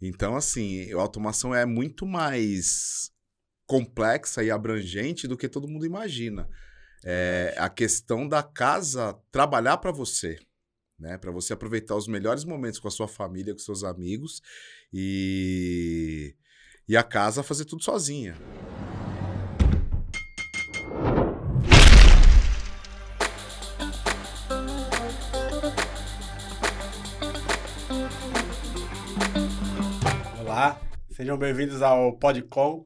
Então, assim, a automação é muito mais complexa e abrangente do que todo mundo imagina. É a questão da casa trabalhar para você, né? Para você aproveitar os melhores momentos com a sua família, com seus amigos e e a casa fazer tudo sozinha. Olá, sejam bem-vindos ao Podcom,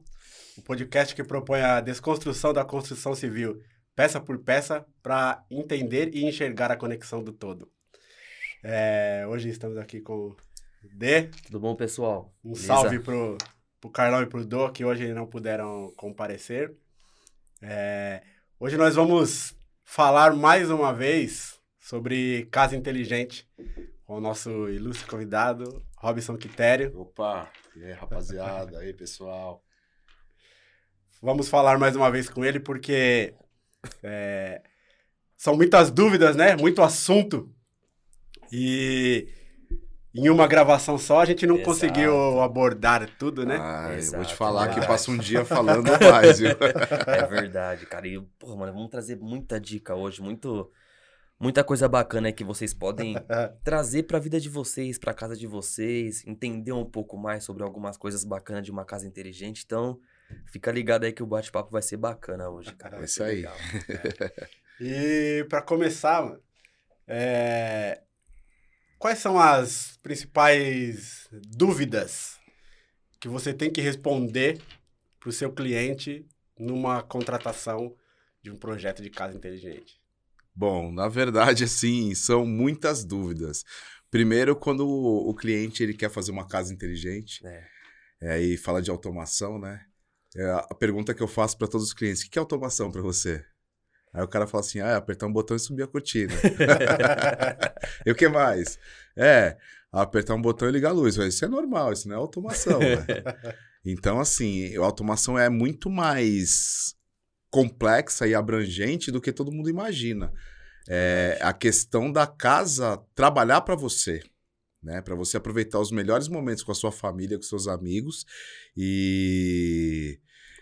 o podcast que propõe a desconstrução da construção civil, peça por peça, para entender e enxergar a conexão do todo. É, hoje estamos aqui com o D. Tudo bom, pessoal? Um Beleza? salve pro, pro Carlão e pro Dô, que hoje não puderam comparecer. É, hoje nós vamos falar mais uma vez sobre casa inteligente com o nosso ilustre convidado, Robson Quitério. Opa, e aí, rapaziada, aí, pessoal. Vamos falar mais uma vez com ele porque é, são muitas dúvidas, né? Muito assunto. E em uma gravação só a gente não Exato. conseguiu abordar tudo, né? Ah, eu vou Exato, te falar que verdade. passa um dia falando mais, viu? É verdade, cara. E, pô, mano, vamos trazer muita dica hoje, muito, muita coisa bacana aí que vocês podem trazer pra vida de vocês, pra casa de vocês, entender um pouco mais sobre algumas coisas bacanas de uma casa inteligente. Então, fica ligado aí que o bate-papo vai ser bacana hoje, cara. É Vai isso ser aí. legal. E para começar, mano, é, quais são as principais dúvidas que você tem que responder para o seu cliente numa contratação de um projeto de casa inteligente? Bom, na verdade, assim, são muitas dúvidas. Primeiro, quando o, o cliente ele quer fazer uma casa inteligente, É. é, e fala de automação, né? É, a pergunta que eu faço para todos os clientes: o que é automação para você? Aí o cara fala assim: ah, é apertar um botão e subir a cortina. e o que mais? É, apertar um botão e ligar a luz. Isso é normal, isso não é automação. né? Então, assim, a automação é muito mais complexa e abrangente do que todo mundo imagina. É a questão da casa trabalhar para você, né? Para você aproveitar os melhores momentos com a sua família, com seus amigos e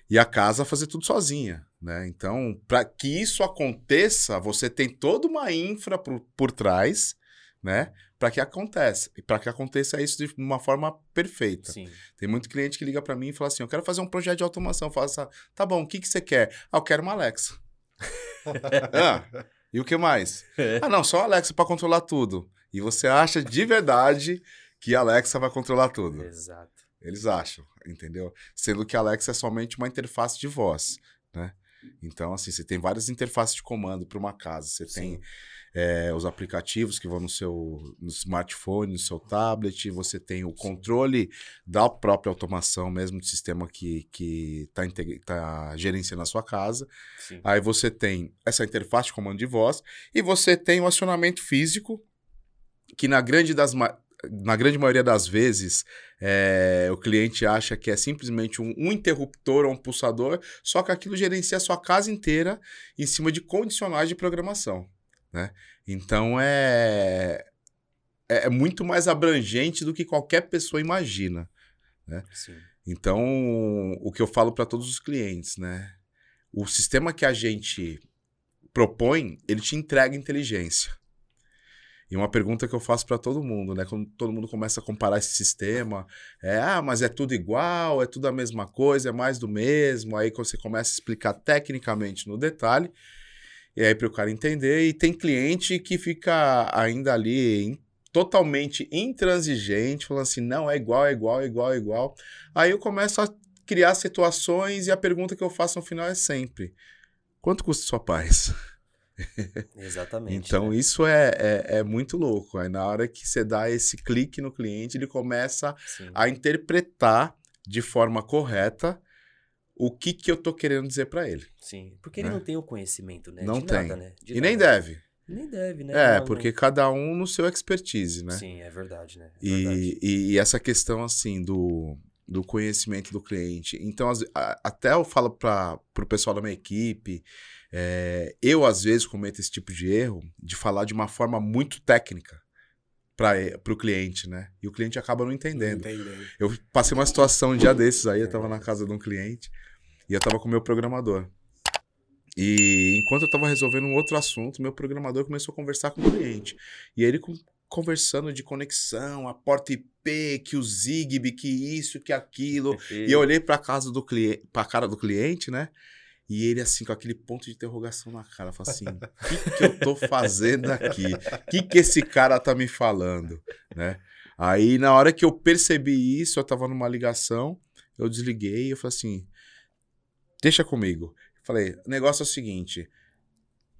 e a casa fazer tudo sozinha, né? Então, para que isso aconteça, você tem toda uma infra por, por trás, né? Para que aconteça, e para que aconteça isso de uma forma perfeita. Sim. Tem muito cliente que liga para mim e fala assim: Eu quero fazer um projeto de automação. Falo assim: Tá bom, o que, que você quer? Ah, eu quero uma Alexa. ah, e o que mais? Ah, não, só a Alexa para controlar tudo. E você acha de verdade que a Alexa vai controlar tudo. Exato. Eles acham, entendeu? Sendo que a Alexa é somente uma interface de voz, né? Então, assim, você tem várias interfaces de comando para uma casa. Você tem Sim. É, os aplicativos que vão no seu no smartphone, no seu tablet, você tem o controle da própria automação mesmo do sistema que está tá gerenciando a sua casa. Sim. Aí você tem essa interface de comando de voz e você tem o acionamento físico, que na grande, das, na grande maioria das vezes é, o cliente acha que é simplesmente um, um interruptor ou um pulsador, só que aquilo gerencia a sua casa inteira em cima de condicionais de programação. Né? Então é, é é muito mais abrangente do que qualquer pessoa imagina. Sim. Então, o que eu falo para todos os clientes, né? O sistema que a gente propõe, ele te entrega inteligência. E uma pergunta que eu faço para todo mundo, né? Quando todo mundo começa a comparar esse sistema, é, ah, mas é tudo igual, é tudo a mesma coisa, é mais do mesmo. Aí quando você começa a explicar tecnicamente no detalhe, e aí para o cara entender. E tem cliente que fica ainda ali totalmente intransigente, falando assim, não, é igual, é igual, é igual, é igual. Aí eu começo a criar situações e a pergunta que eu faço no final é sempre: quanto custa sua paz? Exatamente. Então né? isso é, é, é muito louco. Aí na hora que você dá esse clique no cliente, ele começa Sim. a interpretar de forma correta o que, que eu tô querendo dizer para ele. Sim. Porque ele né? não tem o conhecimento, né? Não de tem. Nada, né? De e nem nada. deve. Nem deve, né? É, Não, porque não- cada um no seu expertise, né? Sim, é verdade, né? É verdade. E, e, essa questão, assim, do, do conhecimento do cliente. Então, ve- a- até eu falo para o pessoal da minha equipe, é, eu, às vezes, cometo esse tipo de erro de falar de uma forma muito técnica para o cliente, né? E o cliente acaba não entendendo. Entendendo. Eu passei uma situação um dia desses aí, eu tava na casa de um cliente e eu tava com o meu programador. E enquanto eu tava resolvendo um outro assunto, meu programador começou a conversar com o cliente. E ele conversando de conexão, a porta IP, que o Zigbee, que isso, que aquilo. E eu olhei pra casa do cliente, pra cara do cliente, né? E ele assim, com aquele ponto de interrogação na cara, falou assim: o que, que eu tô fazendo aqui? O que, que esse cara tá me falando? Né? Aí, na hora que eu percebi isso, eu tava numa ligação, eu desliguei e eu falei assim: deixa comigo. Falei, o negócio é o seguinte.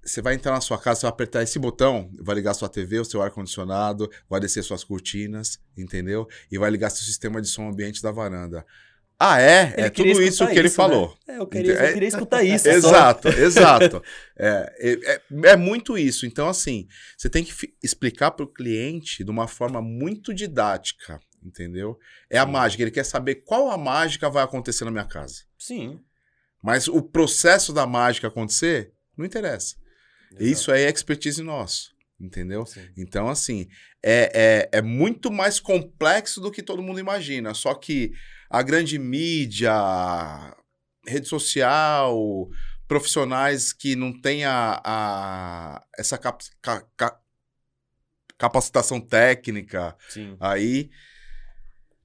Você vai entrar na sua casa, você vai apertar esse botão, vai ligar sua TV, o seu ar-condicionado, vai descer suas cortinas, entendeu? E vai ligar seu sistema de som ambiente da varanda. Ah, é? Ele é tudo isso que ele isso, né? falou. É, eu queria, É- eu queria escutar isso. só. Exato, exato. É, é, é- é muito isso. Então, assim, você tem que explicar para o cliente de uma forma muito didática, entendeu? É a Sim. mágica. Ele quer saber qual a mágica vai acontecer na minha casa. Sim. Mas o processo da mágica acontecer, não interessa. Isso é expertise nosso, entendeu? Sim. Então, assim, é, é, é muito mais complexo do que todo mundo imagina. Só que a grande mídia, rede social, profissionais que não têm a, a- essa cap- ca- ca- capacitação técnica Sim. aí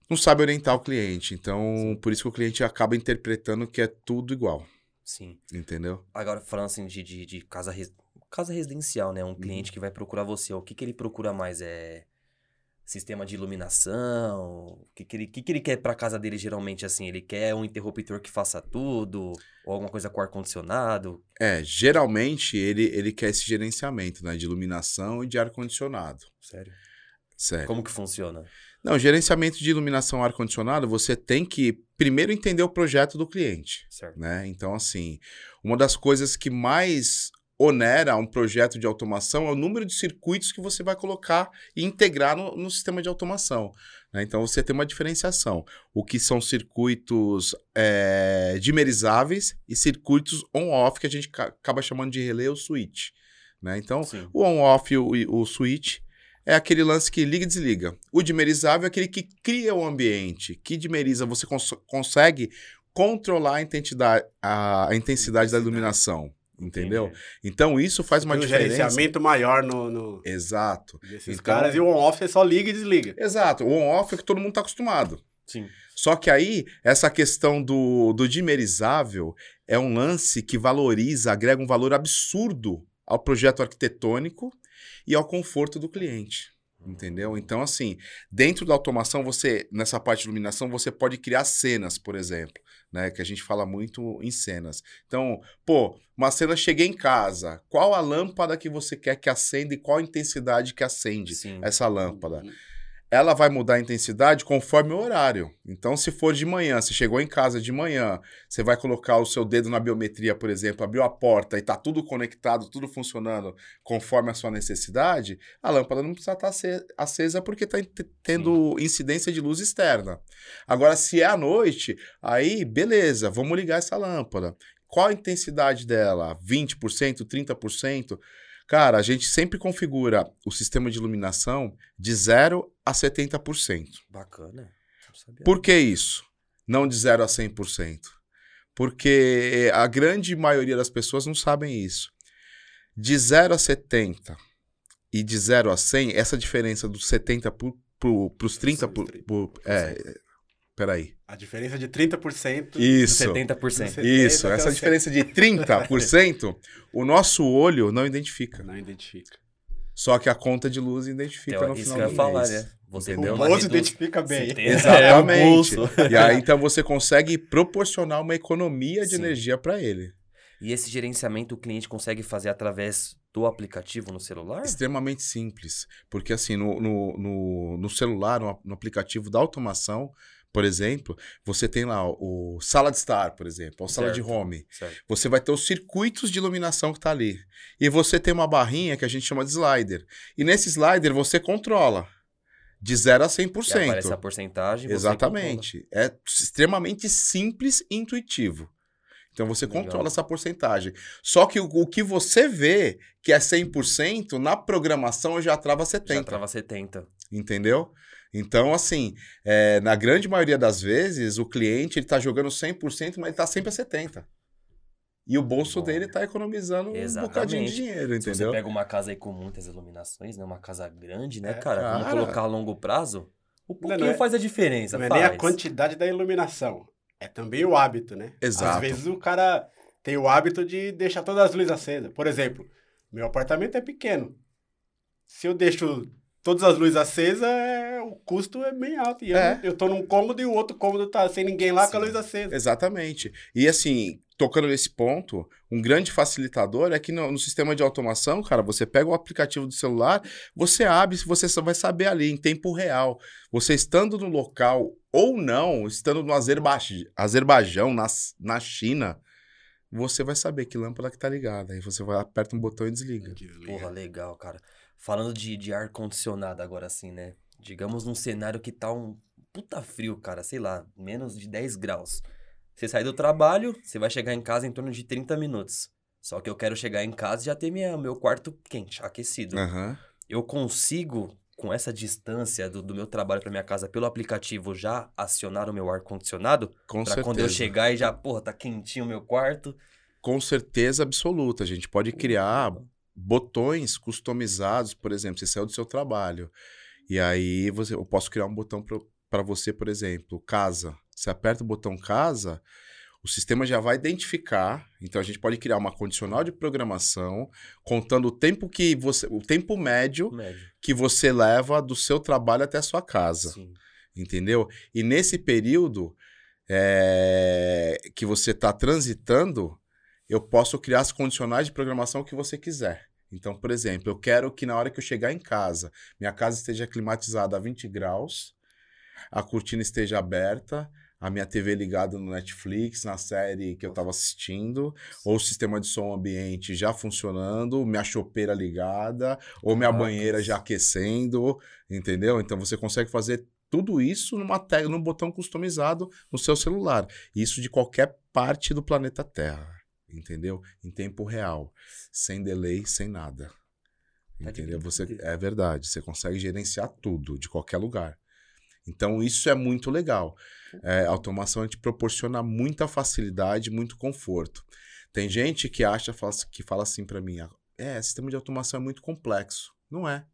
não sabe orientar o cliente. Então, por isso que o cliente acaba interpretando que é tudo igual, Sim. entendeu? Agora, falando assim de, de, de casa, res- casa residencial, né? Um cliente que vai procurar você, o que, que ele procura mais? É sistema de iluminação? O que, que, ele, que, que ele quer pra casa dele, geralmente, assim? Ele quer um interruptor que faça tudo? Ou alguma coisa com ar-condicionado? É, geralmente ele, ele quer esse gerenciamento, né? De iluminação e de ar-condicionado. Sério? Sério. Como que funciona? Não, gerenciamento de iluminação ar-condicionado, você tem que primeiro entender o projeto do cliente, Certo. né? Então, assim, uma das coisas que mais onera um projeto de automação é o número de circuitos que você vai colocar e integrar no, no sistema de automação. né? Então, você tem uma diferenciação. O que são circuitos é, dimerizáveis e circuitos on-off, que a gente ca- acaba chamando de relé ou switch. Né? Então, Sim. o on-off e o, o switch é aquele lance que liga e desliga. O dimerizável é aquele que cria o ambiente. Que dimeriza, você cons- consegue controlar a intensidade, a, a intensidade da iluminação. Entendeu? Entendi. Então isso faz uma Tem um diferença. gerenciamento maior no, no- Exato. desses Então- caras e o on-off você só liga e desliga. Exato. O on-off é que todo mundo está acostumado. Sim. Só que aí, essa questão do, do dimerizável é um lance que valoriza, agrega um valor absurdo ao projeto arquitetônico e ao conforto do cliente. Entendeu? Então, assim, dentro da automação, você, nessa parte de iluminação, você pode criar cenas, por exemplo, né? Que a gente fala muito em cenas. Então, pô, uma cena cheguei em casa. Qual a lâmpada que você quer que acenda e qual a intensidade que acende Sim. essa lâmpada? Ela vai mudar a intensidade conforme o horário. Então, se for de manhã, você chegou em casa de manhã, você vai colocar o seu dedo na biometria, por exemplo, abriu a porta e tá tudo conectado, tudo funcionando conforme a sua necessidade, a lâmpada não precisa estar ace- acesa porque está tendo incidência de luz externa. Agora, se é à noite, aí beleza, vamos ligar essa lâmpada. Qual a intensidade dela? 20%, 30%? Cara, a gente sempre configura o sistema de iluminação de 0 a 70%. Bacana. Por que isso? Não de 0 a 100%. Porque a grande maioria das pessoas não sabem isso. De 0 a 70 e de 0 a 100, essa diferença dos 70 para os 30%. Por, por, é, peraí. A diferença de 30%. Isso. 70%. Isso, até essa diferença de 30%, o nosso olho não identifica. Não identifica. Só que a conta de luz identifica Então, no isso final que eu do ia falar, mês. né? Você O redu- identifica bem. Certeza. Exatamente. É. E aí, então, você consegue proporcionar uma economia de Sim. energia para ele. E esse gerenciamento o cliente consegue fazer através do aplicativo no celular? Extremamente simples. Porque, assim, no, no, no, no celular, no, no aplicativo da automação, por exemplo, você tem lá o Sala de Estar, por exemplo, ou Sala de Certo. Home. Certo. Você vai ter os circuitos de iluminação que tá ali. E você tem uma barrinha que a gente chama de slider. E nesse slider você controla de 0 a 100%. E aparece a porcentagem. você Exatamente. É extremamente simples e intuitivo. Então você Legal. controla essa porcentagem. Só que o, o que você vê, que é 100%, na programação já trava controla. 70%. Já trava 70. Entendeu? Então, assim, é, na grande maioria das vezes, o cliente ele tá jogando 100%, mas ele tá sempre a 70%. E o bolso Bom. dele tá economizando um Exatamente. bocadinho de dinheiro, Se você entendeu? pega uma casa aí com muitas iluminações, né? Uma casa grande, né, É, cara? Vamos cara. colocar a longo prazo. O Não, pouquinho não é- faz a diferença, Não é faz. nem a quantidade da iluminação. É também o hábito, né? Exato. Às vezes o cara tem o hábito de deixar todas as luzes acesas. Por exemplo, meu apartamento é pequeno. Se eu deixo todas as luzes acesas, é- o custo é bem alto. E eu, É. eu tô num cômodo e o outro cômodo tá sem ninguém lá com a Sim. luz acesa. Exatamente. E assim, tocando nesse ponto, um grande facilitador é que no, no sistema de automação, cara, você pega o aplicativo do celular, você abre, você só vai saber ali em tempo real. Você estando no local ou não, estando no Azerbaijão, Azerbaijão na, na China, você vai saber que lâmpada que tá ligada. Aí você vai, aperta um botão e desliga. Porra, legal, cara. Falando de, de ar-condicionado agora assim, né? Digamos num cenário que tá um puta frio, cara, sei lá, menos de 10 graus. Você sai do trabalho, você vai chegar em casa em torno de 30 minutos. Só que eu quero chegar em casa e já ter minha, meu quarto quente, aquecido. Aham. Eu consigo, com essa distância do, do meu trabalho pra minha casa pelo aplicativo, já acionar o meu ar-condicionado? Com Pra certeza. quando eu chegar e já, porra, tá quentinho o meu quarto. Com certeza absoluta. A gente pode criar botões customizados, por exemplo, você saiu do seu trabalho. E aí você, eu posso criar um botão para você, por exemplo, casa. Você aperta o botão casa, o sistema já vai identificar. Então a gente pode criar uma condicional de programação contando o tempo que você, o tempo médio Médio. que você leva do seu trabalho até a sua casa Sim. entendeu? E nesse período é, que você está transitando, eu posso criar as condicionais de programação que você quiser. Então, por exemplo, eu quero que na hora que eu chegar em casa, minha casa esteja climatizada a 20 graus, a cortina esteja aberta, a minha TV ligada no Netflix, na série que eu estava assistindo, ou o sistema de som ambiente já funcionando, minha chopeira ligada, ou minha Caracas. banheira já aquecendo, entendeu? Então você consegue fazer tudo isso numa num botão customizado no seu celular. Isso de qualquer parte do planeta Terra, entendeu? Em tempo real, sem delay, sem nada. Tá de Entendeu? Você é verdade, você consegue gerenciar tudo de qualquer lugar. Então isso é muito legal. É, a automação te proporciona muita facilidade, muito conforto. Tem gente que acha que fala assim pra mim, "Ah, é, sistema de automação é muito complexo. Não é.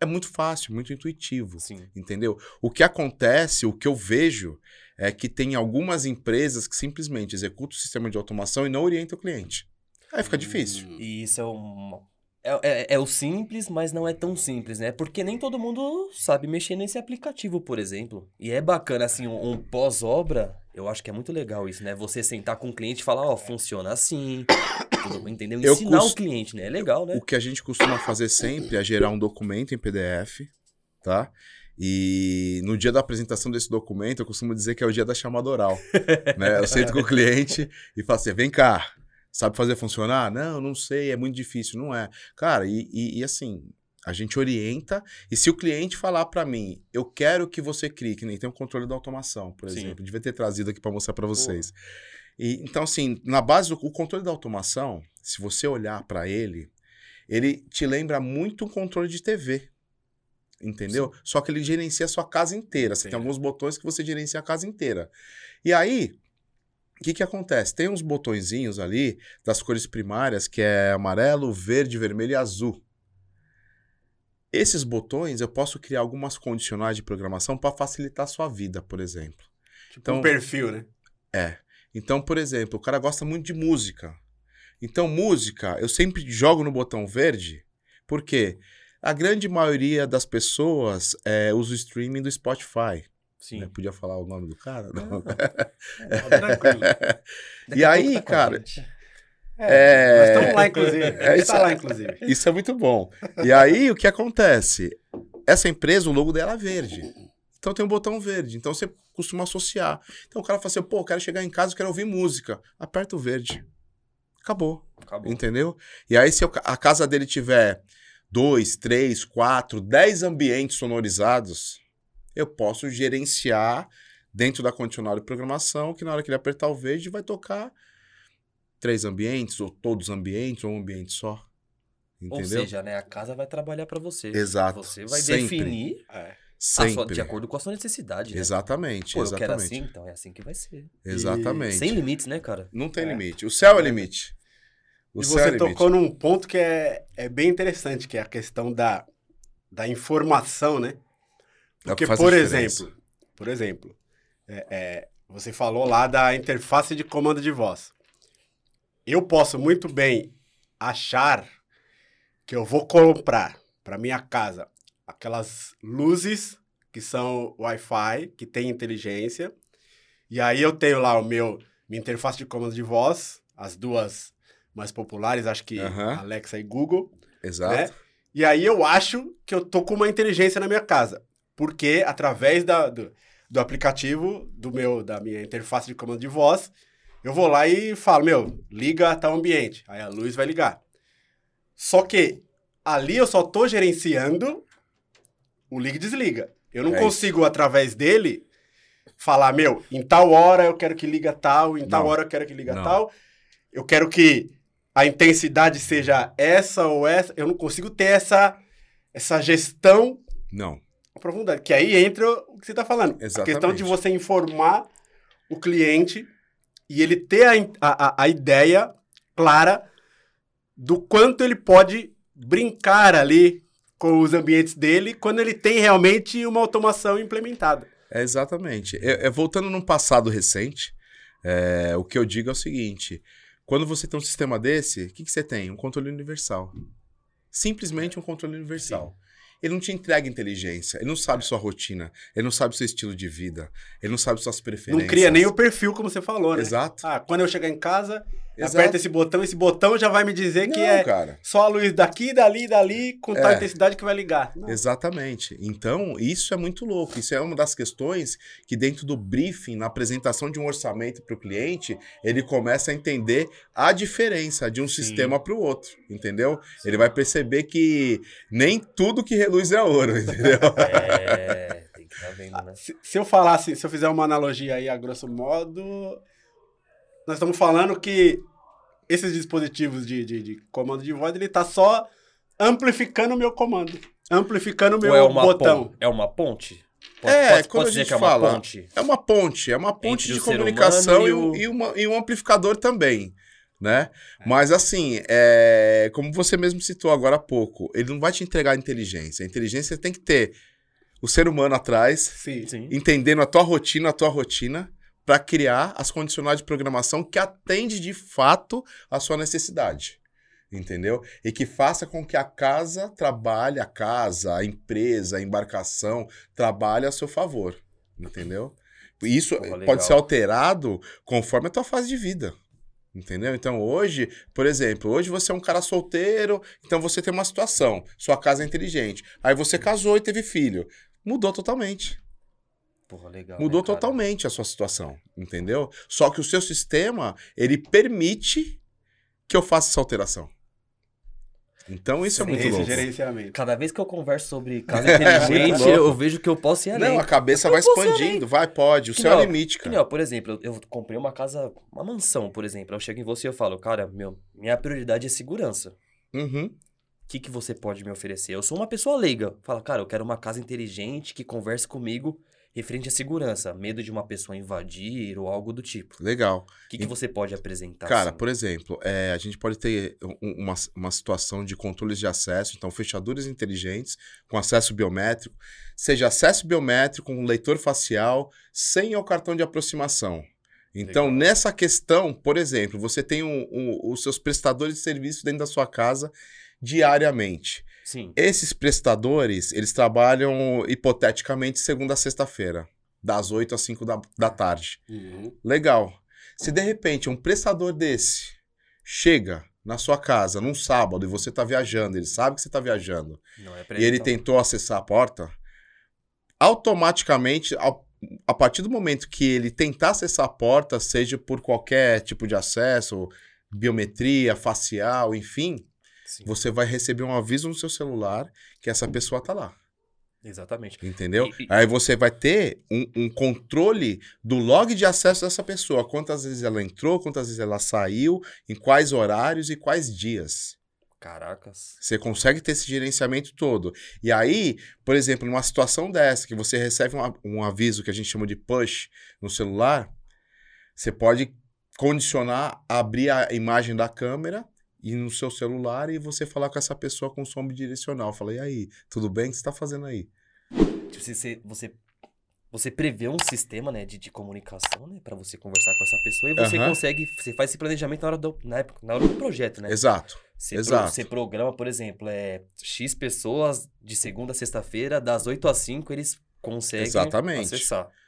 É muito fácil, muito intuitivo Sim. entendeu? O que acontece, o que eu vejo, é que tem algumas empresas que simplesmente executam o sistema de automação e não orientam o cliente. Aí fica difícil. Hum. E isso é um. É, é, é o simples, mas não é tão simples, né? Porque nem todo mundo sabe mexer nesse aplicativo, por exemplo. E é bacana, assim, um, um pós-obra, eu acho que é muito legal isso, né? Você sentar com o cliente e falar, ó, funciona assim, tudo entendeu? Eu Ensinar o cliente, né? É legal, né? O que a gente costuma fazer sempre é gerar um documento em PDF, tá? E no dia da apresentação desse documento, eu costumo dizer que é o dia da chamada oral. né? Eu sento com o cliente e falo assim: vem cá, sabe fazer funcionar? Não, não sei, é muito difícil. Não é. Cara, e, e- e assim, a gente orienta. E se o cliente falar para mim, eu quero que você crie, que nem tem o controle da automação, por Sim. exemplo, devia ter trazido aqui para mostrar para vocês. E, então, assim, na base, do o controle da automação, se você olhar para ele, ele te lembra muito um controle de TV. Entendeu? Só que ele gerencia a sua casa inteira. Você tem Entendi. alguns botões que você gerencia a casa inteira. E aí, o que, que acontece? Tem uns botõezinhos ali das cores primárias, que é amarelo, verde, vermelho e azul. Esses botões eu posso criar algumas condicionais de programação para facilitar a sua vida, por exemplo. Tipo Então- um perfil, né? É. Então, por exemplo, o cara gosta muito de música. Então, música, eu sempre jogo no botão verde, porque a grande maioria das pessoas é, usa o streaming do Spotify. Sim. né? Podia falar o nome do cara? Não. Tá tranquilo. E aí, tá cara, gente. É. Nós estamos lá, inclusive. É É, isso está lá, inclusive. Isso é muito bom. E aí, o que acontece? Essa empresa, o logo dela é verde. Então tem um botão verde. Então você costuma associar. Então o cara fala assim, pô, eu quero chegar em casa, quero ouvir música. Aperta o verde. Acabou. Acabou. Entendeu? E aí, se a casa dele tiver dois, três, quatro, dez ambientes sonorizados, eu posso gerenciar dentro da condicional de programação que na hora que ele apertar o verde vai tocar três ambientes, ou todos os ambientes, ou um ambiente só. Ou Entendeu? seja, né, a casa vai trabalhar pra você. Exato. Você vai Sempre. definir É. sua- Sempre. de acordo com a sua necessidade, né? Exatamente, Pô, eu quero exatamente. assim, então é assim que vai ser. Exatamente. Sem limites, né, cara? Não tem É. limite. O céu é o limite. O e céu é você limite. tocou num ponto que é, é bem interessante, que é a questão da, da informação, né? É Porque, por exemplo, por exemplo, é, é, você falou lá da interface de comando de voz. Eu posso muito bem achar que eu vou comprar para minha casa aquelas luzes que são Wi-Fi, que tem inteligência, e aí eu tenho lá o meu minha interface de comando de voz, as duas mais populares, acho que Aham. Alexa e Google, Exato. né? E aí eu acho que eu tô com uma inteligência na minha casa. Porque através da, do, do aplicativo do meu, da minha interface de comando de voz, eu vou lá e falo, meu, liga tal ambiente. Aí a luz vai ligar. Só que ali eu só tô gerenciando o liga e desliga. Eu não É consigo, através dele, falar, meu, em tal hora eu quero que liga tal, em tal Não. hora eu quero que liga Não. tal. Eu quero que a intensidade seja essa ou essa. Eu não consigo ter essa, essa gestão Não. aprofundada. Que aí entra o que você está falando. A questão Exatamente. de você informar o cliente e ele ter a, a- a ideia clara do quanto ele pode brincar ali com os ambientes dele quando ele tem realmente uma automação implementada. É exatamente. É, é, voltando num passado recente, é, o que eu digo é o seguinte: quando você tem um sistema desse, o que, que você tem? Um controle universal. Simplesmente um controle universal. Ele não te entrega inteligência, ele não sabe sua rotina, ele não sabe seu estilo de vida, ele não sabe suas preferências. Não cria nem o perfil, como você falou, né? Exato. Ah, quando eu chegar em casa, Exato. aperta esse botão, esse botão já vai me dizer que Não, é cara. só a luz daqui, dali, dali, com tal É. intensidade que vai ligar. Não. Exatamente. Então, isso é muito louco. Isso é uma das questões que, dentro do briefing, na apresentação de um orçamento para o cliente, ele começa a entender a diferença de um Sim. sistema para o outro. Entendeu? Ele vai perceber que nem tudo que reluz é ouro, entendeu? É, tem que estar vendo, né? Se, se eu falasse, se eu fizer uma analogia aí a grosso modo, nós estamos falando que esses dispositivos de, de, de comando de voz, ele tá só amplificando o meu comando. Amplificando o meu Ou é uma botão. pon- É uma ponte? É, quando a gente é fala- uma ponte? É uma ponte, é uma ponte Entre de comunicação e, o- e uma- e um amplificador também, né? Mas assim, é, como você mesmo citou agora há pouco, ele não vai te entregar inteligência. A inteligência tem que ter o ser humano atrás. Sim. entendendo a tua rotina, a tua rotina, para criar as condicionais de programação que atende de fato a sua necessidade. Entendeu? E que faça com que a casa trabalhe, a casa, a empresa, a embarcação, trabalhe a seu favor. Entendeu? Isso Pô, pode ser alterado conforme a tua fase de vida. Entendeu? Então hoje, por exemplo, hoje você é um cara solteiro, então você tem uma situação, sua casa é inteligente. Aí você casou e teve filho. Mudou totalmente. Porra, legal. Mudou né, totalmente a sua situação, entendeu? Só que o seu sistema, ele permite que eu faça essa alteração. Então isso é muito Esse louco. gerenciamento. Cada vez que eu converso sobre casa inteligente, eu vejo que eu posso ir além. Não, a cabeça Eu vai expandindo, vai, pode. O Que céu é o limite, cara. ó, por exemplo, eu, eu comprei uma casa, uma mansão, por exemplo. Eu chego em você e eu falo, cara, meu, minha prioridade é segurança. Uhum. O que, que você pode me oferecer? Eu sou uma pessoa leiga. Fala, cara, eu quero uma casa inteligente que converse comigo referente à segurança. Medo de uma pessoa invadir ou algo do tipo. Legal. O que, que E- você pode apresentar? Cara, assim? por exemplo, é, a gente pode ter um- uma, uma situação de controles de acesso, então fechaduras inteligentes com acesso biométrico, seja acesso biométrico com leitor facial, sem o cartão de aproximação. Então, Legal. nessa questão, por exemplo, você tem um- um- os seus prestadores de serviço dentro da sua casa diariamente. Sim. Esses prestadores, eles trabalham hipoteticamente segunda a sexta-feira, das 8 às 5 da, da tarde. Uhum. Legal. Se de repente um prestador desse chega na sua casa num sábado e você tá viajando, ele sabe que você tá viajando, é e ele tentou acessar a porta, automaticamente, ao- a partir do momento que ele tentar acessar a porta, seja por qualquer tipo de acesso, biometria, facial, enfim, Sim, você vai receber um aviso no seu celular que essa pessoa tá lá. Exatamente. Entendeu? E- e- Aí você vai ter um, um controle do log de acesso dessa pessoa. Quantas vezes ela entrou, quantas vezes ela saiu, em quais horários e quais dias. Caracas. Você consegue ter esse gerenciamento todo. E aí, por exemplo, numa situação dessa, que você recebe um, um aviso que a gente chama de push no celular, você pode condicionar, abrir a imagem da câmera e no seu celular e você falar com essa pessoa com som bidirecional. Fala, e aí, tudo bem? O que você está fazendo aí? Tipo, você, você, você, prevê um sistema, né, de, de comunicação, né, pra você conversar com essa pessoa e você Aham. consegue, você faz esse planejamento na hora do, na época, na hora do projeto, né? Exato. Você, pro- exato. você programa, por exemplo, é X pessoas de segunda a sexta-feira, das 8 às 5, eles conseguem Exatamente. acessar. Exatamente.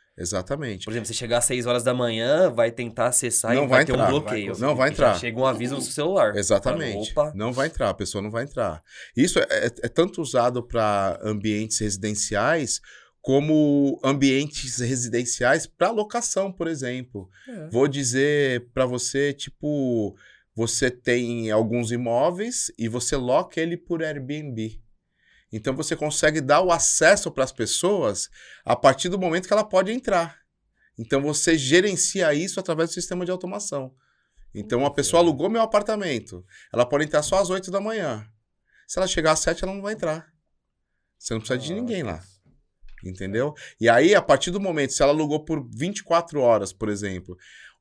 Por exemplo, você chegar às 6 horas da manhã, vai tentar acessar Não e vai, vai ter entrar. um bloqueio. Não vai entrar. Chega um aviso no seu celular. Exatamente. Fala, Não vai entrar, a pessoa não vai entrar. Isso é, é- é tanto usado para ambientes residenciais como ambientes residenciais para locação, por exemplo. é. Vou dizer para você, tipo, você tem alguns imóveis e você loca ele por Airbnb. Então você consegue dar o acesso para as pessoas a partir do momento que ela pode entrar. Então você gerencia isso através do sistema de automação. Então a pessoa alugou meu apartamento. Ela pode entrar só às 8 da manhã. Se ela chegar às 7, ela não vai entrar. Você não precisa de ninguém lá. Entendeu? E aí, a partir do momento, se ela alugou por 24 horas, por exemplo,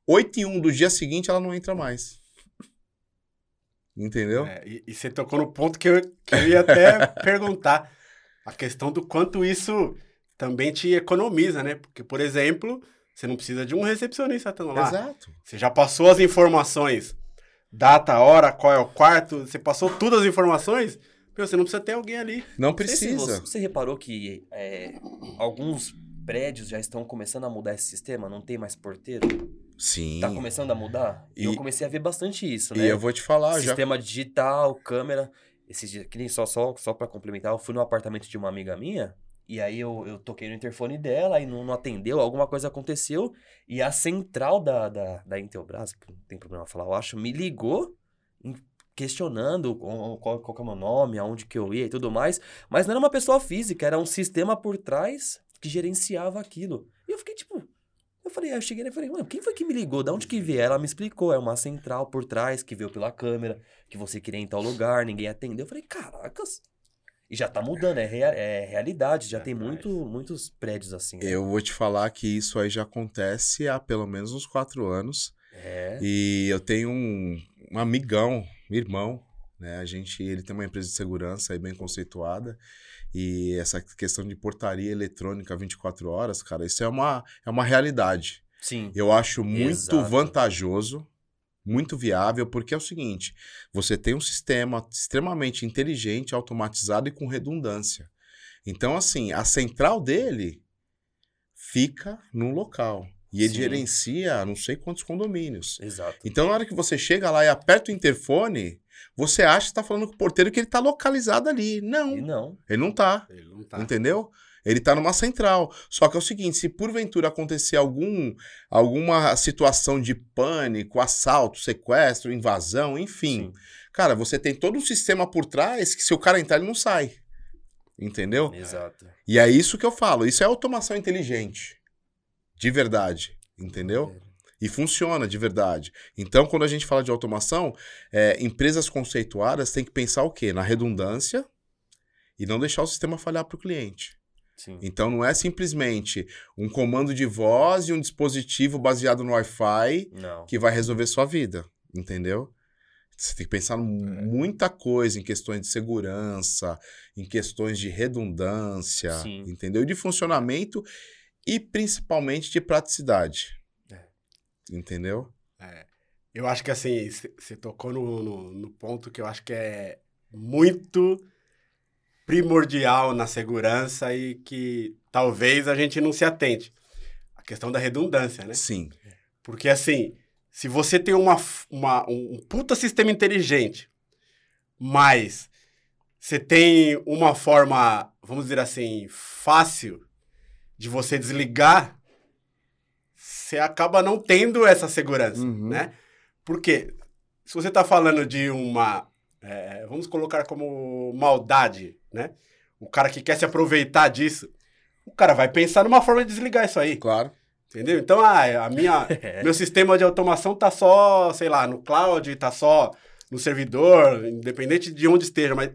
8 e 1 do dia seguinte, ela não entra mais. Entendeu? É, e, e você tocou no ponto que eu, que eu ia até perguntar. A questão do quanto isso também te economiza, né? Porque, por exemplo, você não precisa de um recepcionista estando lá. Exato. Você já passou as informações, data, hora, qual é o quarto, você passou todas as informações, meu, você não precisa ter alguém ali. Não Não sei se precisa. Você, você reparou que é, alguns prédios já estão começando a mudar esse sistema? Não tem mais porteiro? Sim. Tá começando a mudar? E eu E- comecei a ver bastante isso, E né? eu vou te falar, já. Sistema digital, câmera. Esses dias, que nem só, só, só pra complementar, eu fui no apartamento de uma amiga minha, e aí eu, eu toquei no interfone dela, e não, não atendeu, alguma coisa aconteceu, e a central da, da, da Intelbras, que não tem problema falar, eu acho, me ligou questionando qual, qual, qual que é o meu nome, aonde que eu ia e tudo mais, mas não era uma pessoa física, era um sistema por trás que gerenciava aquilo. E eu fiquei tipo, eu falei, aí eu cheguei e falei, mano, quem foi que me ligou? Da onde que veio? Ela me explicou, é uma central por trás que veio pela câmera, que você queria ir em tal lugar, ninguém atendeu. Eu falei, caracas. E já tá mudando, é, rea- é realidade, já É, tem muito, muitos prédios assim. né? Eu vou te falar que isso aí já acontece há pelo menos uns quatro anos. É. E eu tenho um, um amigão, um irmão, né? A gente, ele tem uma empresa de segurança aí bem conceituada. E essa questão de portaria eletrônica 24 horas, cara, isso é uma, é uma realidade. Sim. Eu acho muito Exato. vantajoso, muito viável, porque é o seguinte: você tem um sistema extremamente inteligente, automatizado e com redundância. Então, assim, a central dele fica num local. E ele Sim. gerencia não sei quantos condomínios. Exato. Então, na hora que você chega lá e aperta o interfone, você acha que está falando com o porteiro que ele está localizado ali. Não, E não. ele não tá. Ele não tá. Entendeu? Ele tá numa central. Só que é o seguinte, se porventura acontecer algum, alguma situação de pânico, assalto, sequestro, invasão, enfim. Sim. Cara, você tem todo um sistema por trás que se o cara entrar, ele não sai. Entendeu? Exato. E é isso que eu falo. Isso é automação inteligente. De verdade. Entendeu? E funciona de verdade. Então, quando a gente fala de automação, é, empresas conceituadas têm que pensar o quê? Na redundância e não deixar o sistema falhar para o cliente. Sim. Então não é simplesmente um comando de voz e um dispositivo baseado no Wi-Fi Não. que vai resolver sua vida, entendeu? Você tem que pensar em muita coisa em questões de segurança, em questões de redundância, Sim. entendeu? E de funcionamento e principalmente de praticidade. Entendeu? É. Eu acho que assim, você tocou no, no, no ponto que eu acho que é muito primordial na segurança e que talvez a gente não se atente. A questão da redundância, né? Sim. Porque assim, se você tem uma, uma- um puta sistema inteligente, mas você tem uma forma, vamos dizer assim, fácil de você desligar, você acaba não tendo essa segurança, Uhum. né? Porque se você está falando de uma, é, vamos colocar como maldade, né? O cara que quer se aproveitar disso, o cara vai pensar numa forma de desligar isso aí. Claro. Entendeu? Então, ah, a minha, É. meu sistema de automação tá só, sei lá, no cloud, tá só no servidor, independente de onde esteja, mas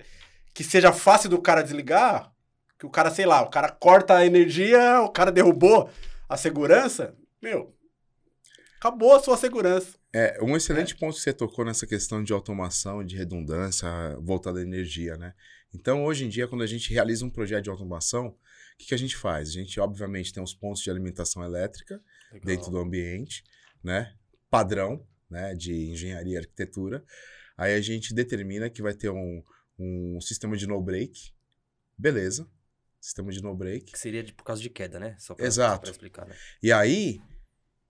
que seja fácil do cara desligar, que o cara, sei lá, o cara corta a energia, o cara derrubou a segurança, meu, acabou a sua segurança. É, um excelente ponto que você tocou nessa questão de automação, de redundância, voltada à energia, né? Então, hoje em dia, quando a gente realiza um projeto de automação, o que, que a gente faz? A gente, obviamente, tem os pontos de alimentação elétrica Legal. dentro do ambiente, né? Padrão, né? De engenharia e arquitetura. Aí a gente determina que vai ter um, um sistema de no-break. Beleza. Sistema de no-break. Que seria de, por causa de queda, né? Só pra, Exato. Só pra explicar, né? E aí,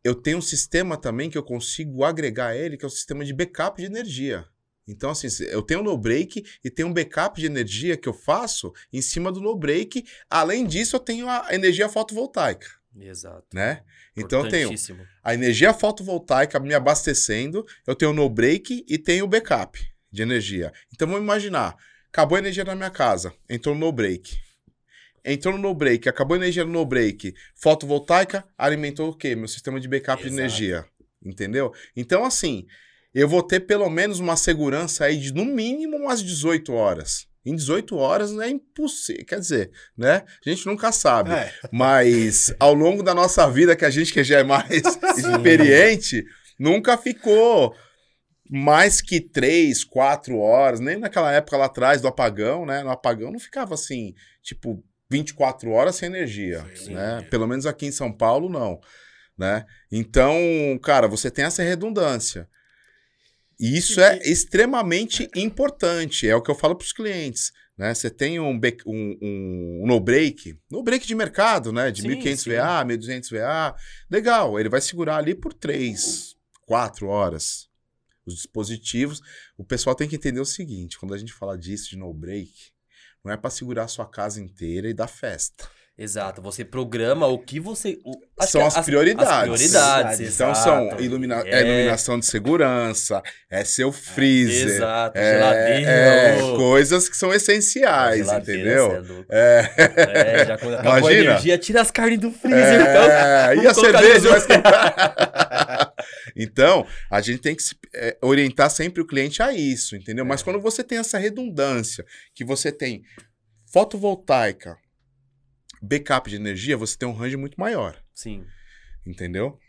eu tenho um sistema também que eu consigo agregar a ele, que é o sistema de backup de energia. Então, assim, eu tenho um no-break e tenho um backup de energia que eu faço em cima do no-break. Além disso, eu tenho a energia fotovoltaica, Exato. né? Então, eu tenho a energia fotovoltaica me abastecendo, eu tenho o no-break e tenho o backup de energia. Então, vamos imaginar, acabou a energia na minha casa, entrou no no-break. Entrou no no-break, acabou a energia no no-break, fotovoltaica, alimentou o quê? Meu sistema de backup de Exato. energia, entendeu? Então, assim, eu vou ter pelo menos uma segurança aí de, no mínimo, umas 18 horas. Em 18 horas é impossível, quer dizer, né? A gente nunca sabe. É, Mas ao longo da nossa vida, que a gente que já é mais experiente, nunca ficou mais que três, quatro horas, nem naquela época lá atrás do apagão, né? No apagão não ficava assim, tipo, 24 horas sem energia, Sim. né? Pelo menos aqui em São Paulo, não, né? Então, cara, você tem essa redundância. E isso é extremamente importante, é o que eu falo para os clientes. Né? Você tem um, um, um, um no-break, no-break de mercado, né? De Sim, 1.500 sim. VA, 1.200 VA. Legal, ele vai segurar ali por 3, 4 horas. Os dispositivos. O pessoal tem que entender o seguinte: quando a gente fala disso, de no-break, não é para segurar a sua casa inteira e dar festa. Exato. Você programa o que você. o- São que as prioridades. As prioridades. Então exato. são ilumina é É, iluminação de segurança, é seu freezer, Exato. é, geladeira. é, ô, coisas que são essenciais, entendeu? é louco. É, É, já quando acabou a Imagina. energia, tira as carnes do freezer, então. é, e a cerveja no- vai esquentar. então, a gente tem que se, é, orientar sempre o cliente a isso, entendeu? Mas É. quando você tem essa redundância, que você tem fotovoltaica, backup de energia, você tem um range muito maior. Sim. Entendeu?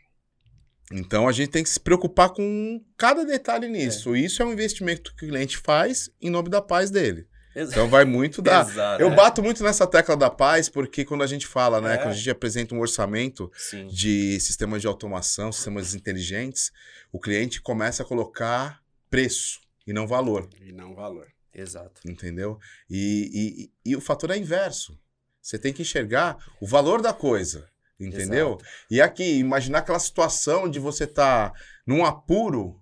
Então a gente tem que se preocupar com cada detalhe nisso. Isso é um investimento que o cliente faz em nome da paz dele. Então vai muito da. Exato. Eu é. bato muito nessa tecla da paz porque quando a gente fala, né, É. quando a gente apresenta um orçamento Sim. de sistemas de automação, sistemas inteligentes, o cliente começa a colocar preço e não valor, e não valor. Exato. entendeu? E, e, e o fator é inverso. Você tem que enxergar o valor da coisa, entendeu? E aqui, imaginar aquela situação de você estar num apuro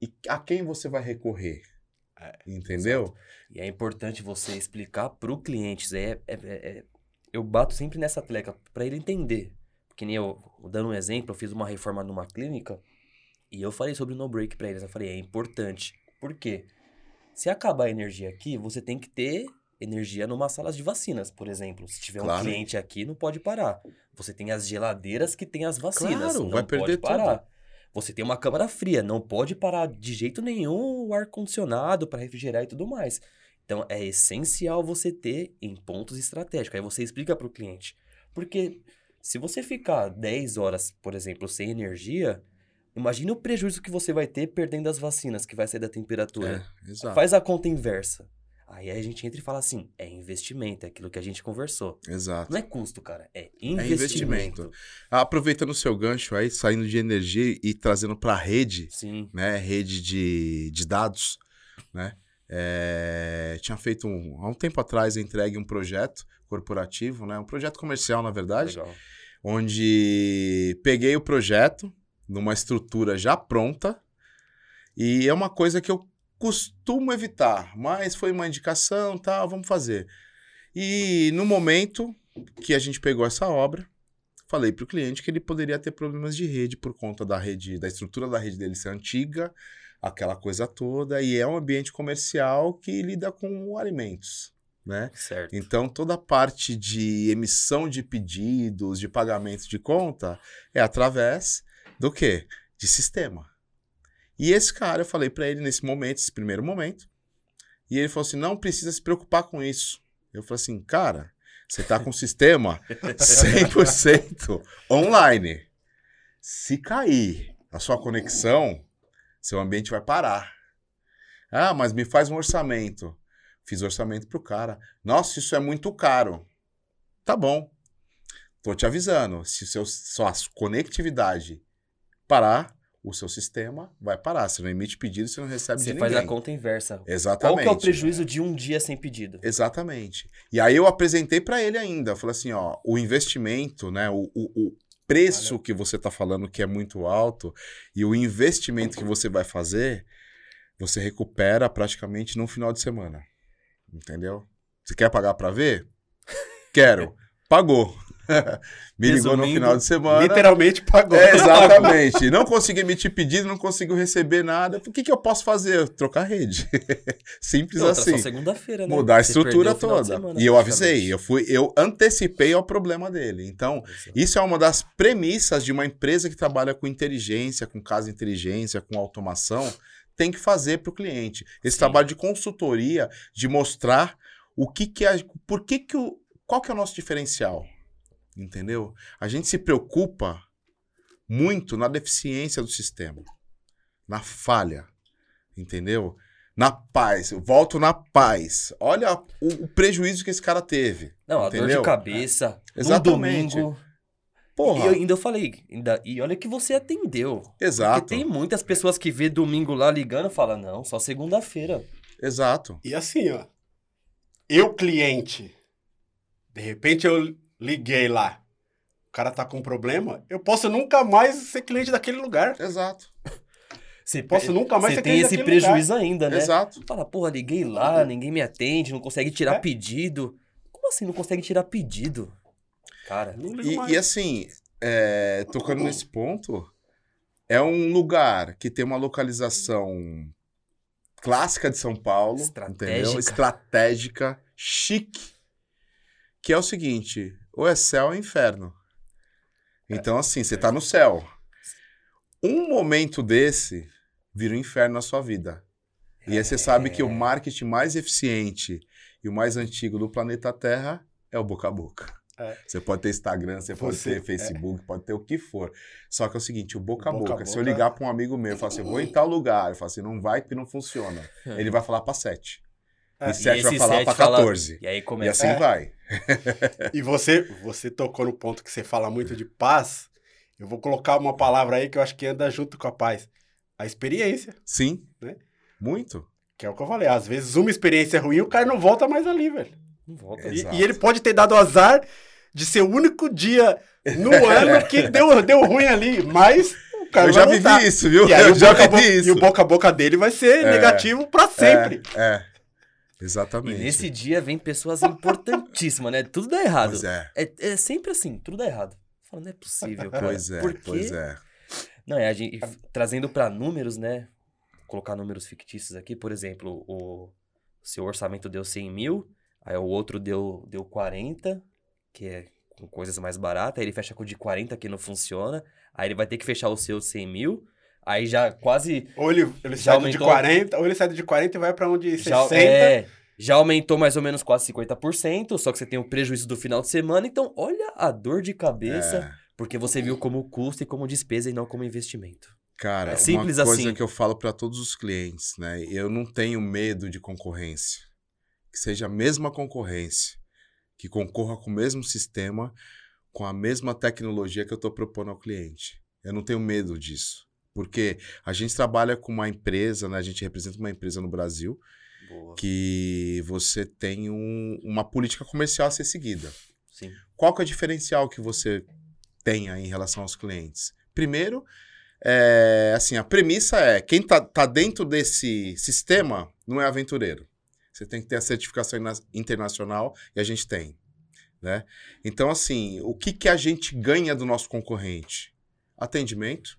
e a quem você vai recorrer. É, entendeu? E é importante você explicar pro cliente. É, é- é- é- eu bato sempre nessa tecla para ele entender. Porque nem eu, dando um exemplo, eu fiz uma reforma numa clínica e eu falei sobre o no-break para eles. Eu falei, é importante. Por quê? Se acabar a energia aqui, você tem que ter energia numa sala de vacinas, por exemplo. Se tiver Claro. um cliente aqui, não pode parar. Você tem as geladeiras que tem as vacinas. Claro, não vai perder pode parar. Você tem uma câmara fria, não pode parar de jeito nenhum o ar-condicionado para refrigerar e tudo mais. Então é essencial você ter em pontos estratégicos. Aí você explica para o cliente. Porque se você ficar 10 horas, por exemplo, sem energia, imagine o prejuízo que você vai ter perdendo as vacinas que vai sair da temperatura. É. Faz a conta inversa. Aí a gente entra e fala assim: é investimento, é aquilo que a gente conversou. Exato. Não é custo, cara, é investimento. investimento. Aproveitando o seu gancho aí, saindo de energia e trazendo para a rede, Sim, né, rede de, de dados, né? É, tinha feito um, há um tempo atrás entregue um projeto corporativo, né, um projeto comercial na verdade, legal. onde peguei o projeto numa estrutura já pronta e é uma coisa que eu costumo evitar, mas foi uma indicação, tal, vamos fazer. E no momento que a gente pegou essa obra, falei para o cliente que ele poderia ter problemas de rede por conta da rede, da estrutura da rede dele ser antiga, aquela coisa toda, e é um ambiente comercial que lida com alimentos, né? Certo. Então, toda a parte de emissão de pedidos, de pagamento de conta, é através do quê? De sistema. E esse cara, eu falei pra ele nesse momento, esse primeiro momento, e ele falou assim: não precisa se preocupar com isso. Eu falei assim, cara, você tá com o sistema 100% online. Se cair a sua conexão, seu ambiente vai parar. Ah, mas me faz um orçamento. Fiz orçamento pro cara. Nossa, isso é muito caro. Tá bom. Tô te avisando. Se seu, sua conectividade parar, o seu sistema vai parar. Você não emite pedido, você não recebe Você de faz ninguém. a conta inversa. Exatamente. Qual que é o prejuízo de um dia sem pedido? Exatamente. E aí eu apresentei para ele ainda. Eu falei assim, ó, o investimento, né, o, o, o preço que você tá falando que é muito alto e o investimento que você vai fazer, você recupera praticamente num final de semana. Entendeu? Você quer pagar para ver? Quero. Pagou. Me ligou no final de semana. Literalmente pagou. É, exatamente. Não consegui emitir pedido, não conseguiu receber nada. O que, que eu posso fazer? Trocar rede. Simples Outra, assim segunda-feira, né? mudar a Você estrutura toda. semana, e eu avisei, eu fui, eu antecipei ao problema dele. Então, isso é uma das premissas de uma empresa que trabalha com inteligência, com casa de inteligência, com automação, tem que fazer para o cliente. Esse Sim. trabalho de consultoria, de mostrar o que que é, por que que o, qual que é o nosso diferencial, entendeu? A gente se preocupa muito na deficiência do sistema, na falha, entendeu? Na paz, eu volto na paz. Olha o, o prejuízo que esse cara teve. Não, a dor entendeu? de cabeça. Exatamente. No domingo. Porra, E eu ainda eu falei, ainda, e olha que você atendeu. exato, Porque tem muitas pessoas que vê domingo lá ligando e falam, não, só segunda-feira. exato. E assim, ó. Eu, cliente, de repente eu liguei lá. O cara tá com um problema, eu posso nunca mais ser cliente daquele lugar. Exato, Você Posso nunca mais Você ser tem esse daquele prejuízo ainda, né? exato. Fala, porra, liguei lá, ninguém me atende, não consegue tirar É. pedido. Como assim não consegue tirar pedido? Cara, Não ligo E, mais. e assim, é, tocando nesse ponto, é um lugar que tem uma localização clássica de São Paulo, Estratégica. entendeu? Estratégica, chique, que é o seguinte, ou é céu ou é inferno. Então, assim, você tá no céu. Um momento desse vira um inferno na sua vida. E aí você sabe que o marketing mais eficiente e o mais antigo do planeta Terra é o boca a boca. É. Você pode ter Instagram, você pode Você- ter Facebook, pode ter o que for. Só que é o seguinte, o boca a boca boca. Se eu ligar para um amigo meu e falar assim, vou em tal lugar, eu falo assim, não vai porque não funciona. Ele vai falar para sete. É, E sete vai esse falar para fala- 14. E aí E começa. assim É. vai. E você, você tocou no ponto que você fala muito de paz. Eu vou colocar uma palavra aí que eu acho que anda junto com a paz. A experiência, Sim. Né? Muito. que é o que eu falei. Às vezes uma experiência ruim, o cara não volta mais ali, velho. Não volta. É. E, e ele pode ter dado azar de ser o único dia no ano que deu, deu ruim ali, mas o cara eu já vai voltar. vivi isso, viu? E aí eu já vivi boca- isso. E o boca a boca dele vai ser É. negativo pra sempre. É, é. E Exatamente. nesse dia vem pessoas importantíssimas, né? Tudo dá errado. Pois é. É, é sempre assim, tudo dá errado. Fala, não é possível, cara. Pois é, pois é. Não, é a gente trazendo pra números, né? Colocar números fictícios aqui, por exemplo, o seu orçamento deu 100 mil, aí o outro deu, deu 40, que é com coisas mais baratas, aí ele fecha com o de 40 que não funciona, aí ele vai ter que fechar o seu 100 mil, aí já quase Ou ele, ele sai aumentou? de 40, ou ele sai de 40 e vai pra onde 60. já, é, já aumentou mais ou menos quase 50%, só que você tem o prejuízo do final de semana, então olha a dor de cabeça, É. porque você viu como custo e como despesa e não como investimento. Cara, É simples uma coisa assim. que eu falo para todos os clientes, né? Eu não tenho medo de concorrência. Que seja a mesma concorrência, que concorra com o mesmo sistema, com a mesma tecnologia que eu estou propondo ao cliente. Eu não tenho medo disso. Porque a gente trabalha com uma empresa, né? A gente representa uma empresa no Brasil Boa. que você tem um- uma política comercial a ser seguida. Sim. Qual que é o diferencial que você tem aí em relação aos clientes? Primeiro, é, assim, a premissa é, quem tá, tá dentro desse sistema não é aventureiro. Você tem que ter a certificação internacional e a gente tem, né? Então, assim, o que, que a gente ganha do nosso concorrente? Atendimento,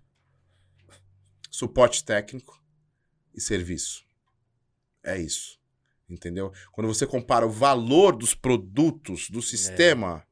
suporte técnico e serviço. É isso. Entendeu? Quando você compara o valor dos produtos do sistema,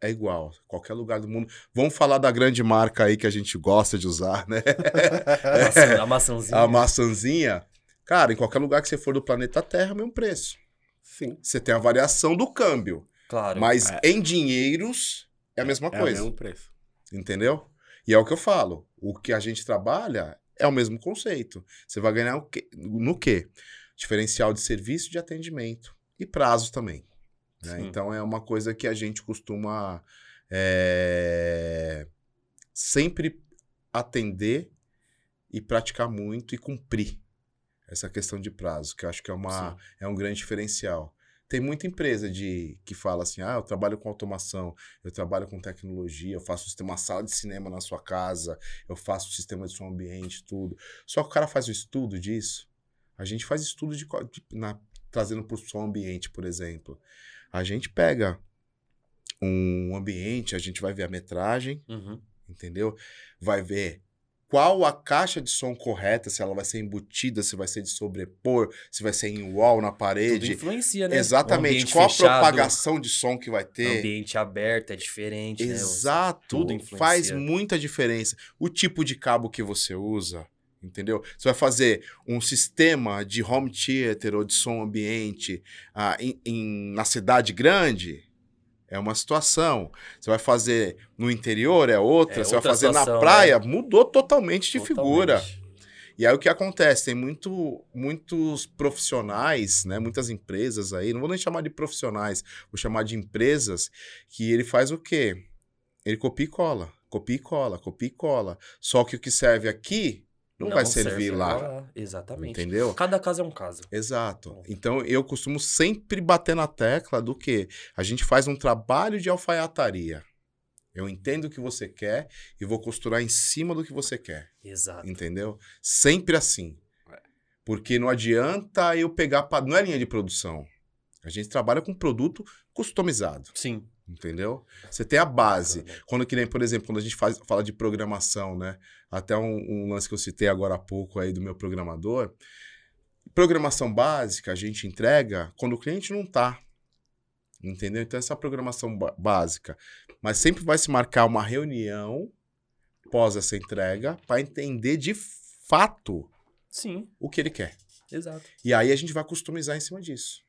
é igual. Qualquer lugar do mundo. Vamos falar da grande marca aí que a gente gosta de usar, né? A maçã- a maçãzinha. A maçãzinha. Cara, em qualquer lugar que você for do planeta Terra, é o mesmo preço. Sim. Você tem a variação do câmbio. Claro. Mas É. em dinheiros é a mesma É o coisa. mesmo preço. Entendeu? E é o que eu falo. O que a gente trabalha é o mesmo conceito. Você vai ganhar o quê? no quê? Diferencial de serviço de atendimento e prazo também. né? Então é uma coisa que a gente costuma é, sempre atender e praticar muito e cumprir essa questão de prazo, que eu acho que é, uma, é um grande diferencial. Tem muita empresa de que fala assim: ah, eu trabalho com automação, eu trabalho com tecnologia, eu faço sistema- uma sala de cinema na sua casa, eu faço o sistema de som ambiente, tudo. Só que o cara faz o estudo disso. A gente faz estudo de, de- na, trazendo para o som ambiente, por exemplo. A gente pega um ambiente, a gente vai ver a metragem, Uhum. entendeu? Vai ver qual a caixa de som correta, se ela vai ser embutida, se vai ser de sobrepor, se vai ser em wall na Tudo parede. influencia, né? Exatamente. Qual fechado, a propagação de som que vai ter? Ambiente aberto é diferente, né? Exato. Tudo influencia. Faz muita diferença. O tipo de cabo que você usa, entendeu? Você vai fazer um sistema de home theater ou de som ambiente ah, em- em- na cidade grande, é uma situação. Você vai fazer no interior, é outra. É você outra vai fazer situação, na praia, né? mudou totalmente de figura. Totalmente. E aí o que acontece? Tem muito, muitos profissionais, né? Muitas empresas aí, não vou nem chamar de profissionais, vou chamar de empresas, que ele faz o quê? Ele copia e cola, copia e cola, copia e cola. Só que o que serve aqui não, vai servir serve lá. Exatamente. Entendeu? Cada caso é um caso. Exato. Então eu costumo sempre bater na tecla do que a gente faz um trabalho de alfaiataria. Eu entendo o que você quer e vou costurar em cima do que você quer. Exato. Entendeu? Sempre assim. Porque não adianta eu pegar. pa- Não é linha de produção. A gente trabalha com produto customizado. Sim. Entendeu? Você tem a base. Quando que nem, por exemplo, quando a gente faz, fala de programação, né? Até um, um lance que eu citei agora há pouco aí do meu programador. Programação básica a gente entrega quando o cliente não tá. Entendeu? Então essa é a programação básica. Mas sempre vai se marcar uma reunião pós essa entrega para entender de fato Sim, o que ele quer. exato. E aí a gente vai customizar em cima disso.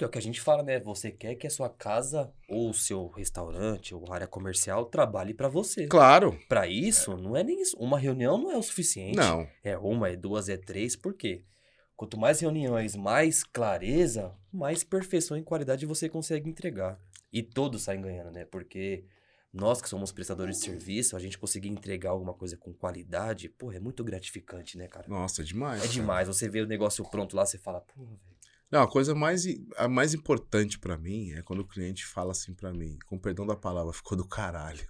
Porque é o que a gente fala, né? Você quer que a sua casa ou o seu restaurante ou área comercial trabalhe pra você. Claro. Pra isso, não é nem isso. Uma reunião não é o suficiente. Não. É uma, é duas, é três, por quê? Quanto mais reuniões, mais clareza, mais perfeição e qualidade você consegue entregar. E todos saem ganhando, né? Porque nós que somos prestadores de serviço, a gente conseguir entregar alguma coisa com qualidade, pô, é muito gratificante, né, cara? Nossa, demais. É cara. demais. Você vê o negócio pronto lá, você fala, pô, velho. Não, a coisa mais, a mais importante pra mim é quando o cliente fala assim pra mim, com perdão da palavra, ficou do caralho.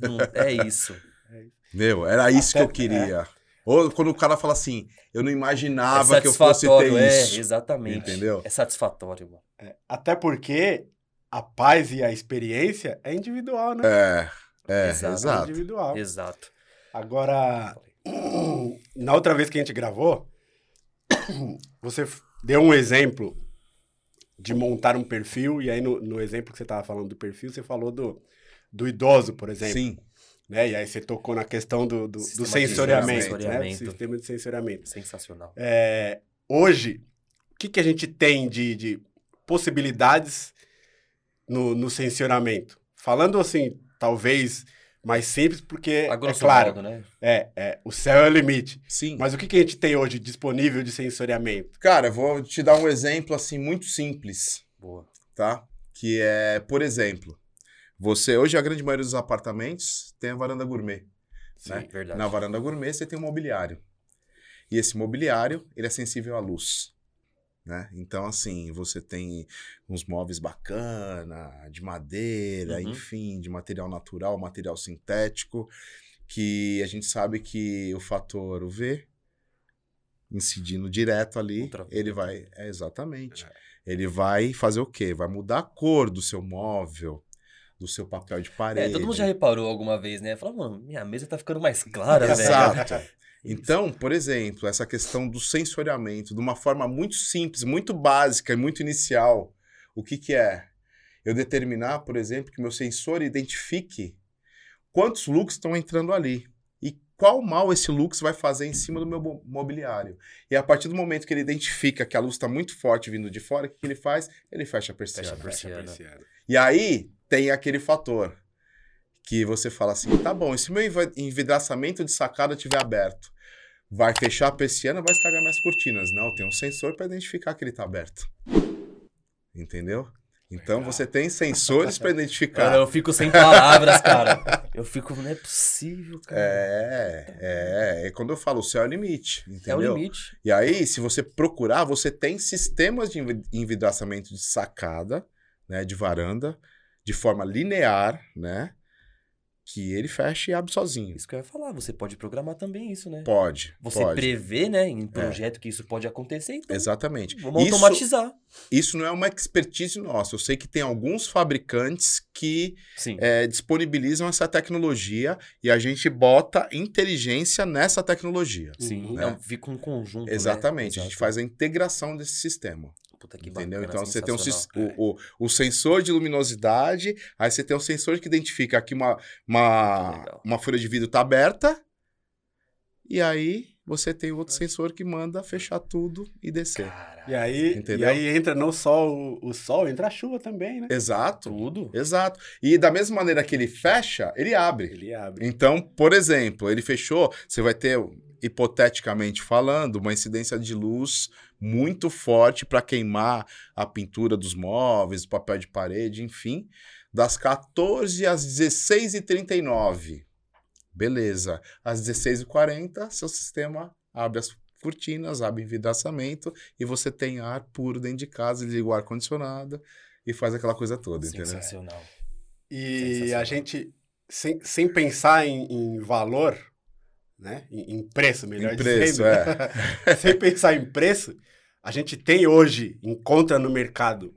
não- é isso. Meu, era isso que eu Até- queria. Ou quando o cara fala assim, eu não É imaginava que eu fosse ter satisfatório, é, isso. exatamente. Entendeu? É satisfatório, mano. Até porque a paz e a experiência é individual, né? É, é, Exato. É exato. individual. Exato. Agora, na outra vez que a gente gravou, você deu um exemplo de montar um perfil, e aí no, no exemplo que você estava falando do perfil, você falou do, do idoso, por exemplo. Sim, Né? E aí você tocou na questão do, do, do Sistema de sensoriamento, sensoriamento. né? Sistema de sensoriamento. Sensacional. É, hoje, o que, que a gente tem de, de possibilidades no, no sensoramento? Falando assim, talvez mais simples, porque, é claro, modo, né? é, é, o céu é o limite. sim. Mas o que, que a gente tem hoje disponível de sensoriamento? Cara, eu vou te dar um exemplo assim muito simples, Boa. tá? Que é, por exemplo, você hoje a grande maioria dos apartamentos tem a varanda gourmet. Sim, Né? verdade. Na varanda gourmet você tem um mobiliário. E esse mobiliário, ele é sensível à luz. Né? Então, assim, você tem uns móveis bacana, de madeira, Uhum. enfim, de material natural, material sintético, que a gente sabe que o fator UV, incidindo direto ali, Ultravioleta. ele vai... É, exatamente. Ele vai fazer o quê? Vai mudar a cor do seu móvel, do seu papel de parede. É, todo mundo já reparou alguma vez, né? Fala, mano, minha mesa tá ficando mais clara, velho. Exato. Então, por exemplo, essa questão do sensoriamento, de uma forma muito simples, muito básica e muito inicial, o que que é? eu determinar, por exemplo, que meu sensor identifique quantos lux estão entrando ali e qual mal esse lux vai fazer em cima do meu mo- mobiliário. E a partir do momento que ele identifica que a luz está muito forte vindo de fora, o que que ele faz? Ele fecha a persiana. Fecha a persiana. E aí tem aquele fator que você fala assim, tá bom, e se meu envidraçamento de sacada estiver aberto, vai fechar a persiana, vai estragar minhas cortinas. Não, tem um sensor para identificar que ele está aberto. Entendeu? Então Legal. você tem sensores para identificar. Cara, eu fico sem palavras, cara. Eu fico, não é possível, cara. É, é, é quando eu falo, o céu é o limite, É, entendeu? o limite. E aí, se você procurar, você tem sistemas de envi- envidraçamento de sacada, né, de varanda, de forma linear, né, que ele fecha e abre sozinho. Isso que eu ia falar. Você pode programar também isso, né? Pode, Você pode. prevê, né, em projeto que isso pode acontecer, então Exatamente. vamos Isso- automatizar. Isso não é uma expertise nossa. Eu sei que tem alguns fabricantes que é, disponibilizam essa tecnologia e a gente bota inteligência nessa tecnologia. Sim, Uhum. é fica um conjunto, né? Exatamente. A gente faz a integração desse sistema. Puta que entendeu? bacana, então você tem um, o, o, o sensor de luminosidade, aí você tem um sensor que identifica que uma, uma, Legal. uma folha de vidro está aberta, e aí você tem outro sensor que manda fechar tudo e descer. E aí, e aí entra não só o, o sol, entra a chuva também, né? Exato, tudo. exato. E da mesma maneira que ele fecha, ele abre. Ele abre. Então, por exemplo, ele fechou, você vai ter, hipoteticamente falando, uma incidência de luz muito forte para queimar a pintura dos móveis, o papel de parede, enfim, das 14 às 16h39. Beleza. Às 16h40, seu sistema abre as cortinas, abre envidraçamento e você tem ar puro dentro de casa, liga o ar-condicionado e faz aquela coisa toda, entendeu? Sensacional. E Sensacional. a gente, sem, sem pensar em, em valor, né? Em, em preço, melhor Em preço, dizendo. sem pensar em preço, a gente tem hoje, encontra no mercado,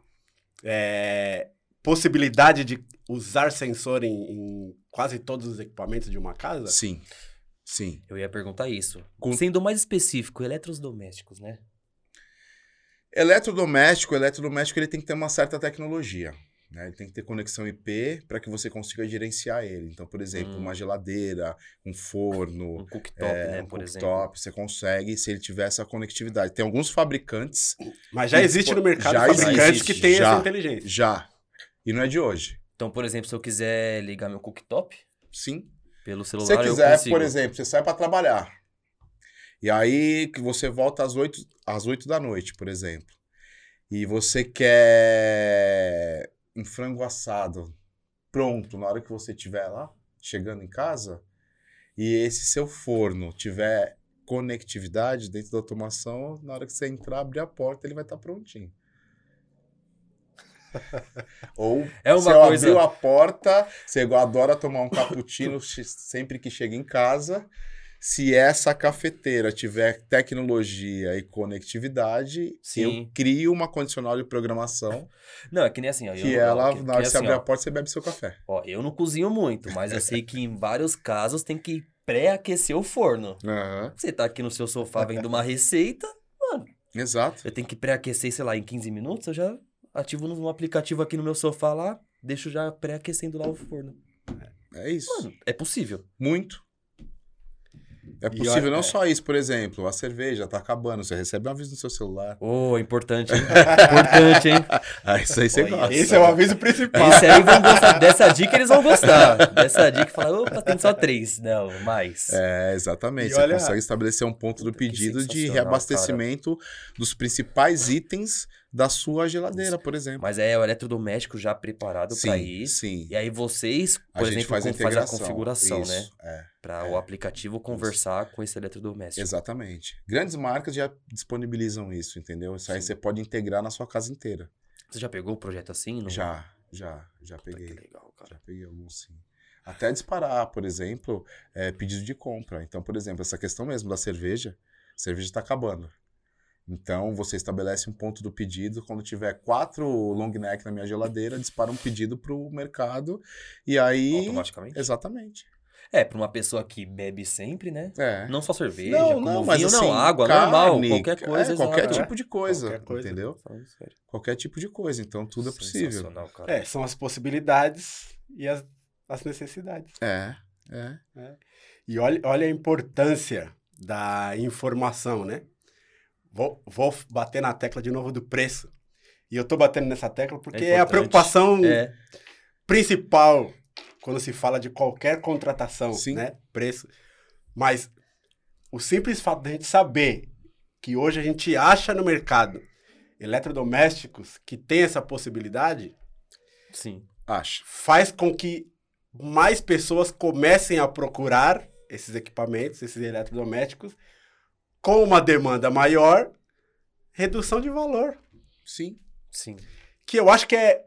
é, possibilidade de usar sensor em, em quase todos os equipamentos de uma casa? Sim, sim. Eu ia perguntar isso. Com- Sendo mais específico, eletrodomésticos, né? Eletrodoméstico, eletrodoméstico ele tem que ter uma certa tecnologia. Né? Ele tem que ter conexão IP para que você consiga gerenciar ele. Então, por exemplo, Hum. uma geladeira, um forno, Um cooktop, é, né, um por exemplo. cooktop, você consegue se ele tiver essa conectividade. Tem alguns fabricantes Mas já Já existe no mercado existe, fabricantes que têm já. essa inteligência. já, e não é de hoje. Então, por exemplo, se eu quiser ligar meu cooktop Sim. pelo Se celular, você eu quiser, por exemplo, você sai para trabalhar. E aí que você volta às 8, às 8 da noite, por exemplo. E você quer um frango assado pronto na hora que você estiver lá, chegando em casa, e esse seu forno tiver conectividade dentro da automação, na hora que você entrar, abrir a porta, ele vai estar prontinho. Ou É uma eu coisa- abriu a porta, você adora tomar um cappuccino se- sempre que chega em casa. Se essa cafeteira tiver tecnologia e conectividade, Sim. eu crio uma condicional de programação Não, é que nem assim, ó. que não- ela, que- na hora que que você assim, abrir ó, a porta, você bebe seu café. Ó, eu não cozinho muito, mas eu sei que em vários casos tem que pré-aquecer o forno. Aham, Você tá aqui no seu sofá vendo uma receita, Exato. eu tenho que pré-aquecer, sei lá, em 15 minutos, eu já ativo no aplicativo aqui no meu sofá lá, deixo já pré-aquecendo lá o forno. É isso. Mano, é possível. Muito. É possível não é. só isso, por exemplo, a cerveja tá acabando, você recebe um aviso no seu celular. Ô, importante, hein? importante, hein? Ah, isso aí você Olha, gosta. Esse é o aviso principal. Esse aí vão gostar. Dessa dica eles vão gostar. Dessa dica fala, opa, tem só três. Não, mais. É, exatamente. E Você olha- consegue estabelecer um ponto do pedido de reabastecimento dos principais itens da sua geladeira, por exemplo. Mas é o eletrodoméstico já preparado sim, ir. sim. E aí vocês, A por gente exemplo, faz a faz a configuração, né? Isso, É, Pra É. o aplicativo conversar com esse eletrodoméstico. exatamente. Grandes marcas já disponibilizam isso, entendeu? Isso aí Sim. você pode integrar na sua casa inteira. Você já pegou o projeto assim? Não? Já, já, já Puta, peguei. Que legal, cara. Já peguei alguns sim. Até disparar, por exemplo, é, pedido de compra. Então, por exemplo, essa questão mesmo da cerveja, a cerveja está acabando. Então, você estabelece um ponto do pedido. Quando tiver quatro long neck na minha geladeira, dispara um pedido para o mercado. E aí. Automaticamente? Exatamente. É, pra uma pessoa que bebe sempre, né? É. Não só cerveja, Não, como não, mas vinho, assim, não, água, carne, normal, qualquer é, coisa. qualquer exato. tipo de coisa, Qualquer coisa. entendeu? Qualquer tipo de coisa, então tudo é possível. Cara. É, são as possibilidades e as, as necessidades. É, é. E olha, olha a importância da informação, né? Vou, vou bater na tecla de novo do preço. E eu tô batendo nessa tecla porque é, a importante. preocupação É, principal quando se fala de qualquer contratação, Sim. né? Preço. Mas o simples fato de a gente saber que hoje a gente acha no mercado eletrodomésticos que tem essa possibilidade, sim. Acho. faz com que mais pessoas comecem a procurar esses equipamentos, esses eletrodomésticos, com uma demanda maior, redução de valor. Sim. Sim. Que eu acho que é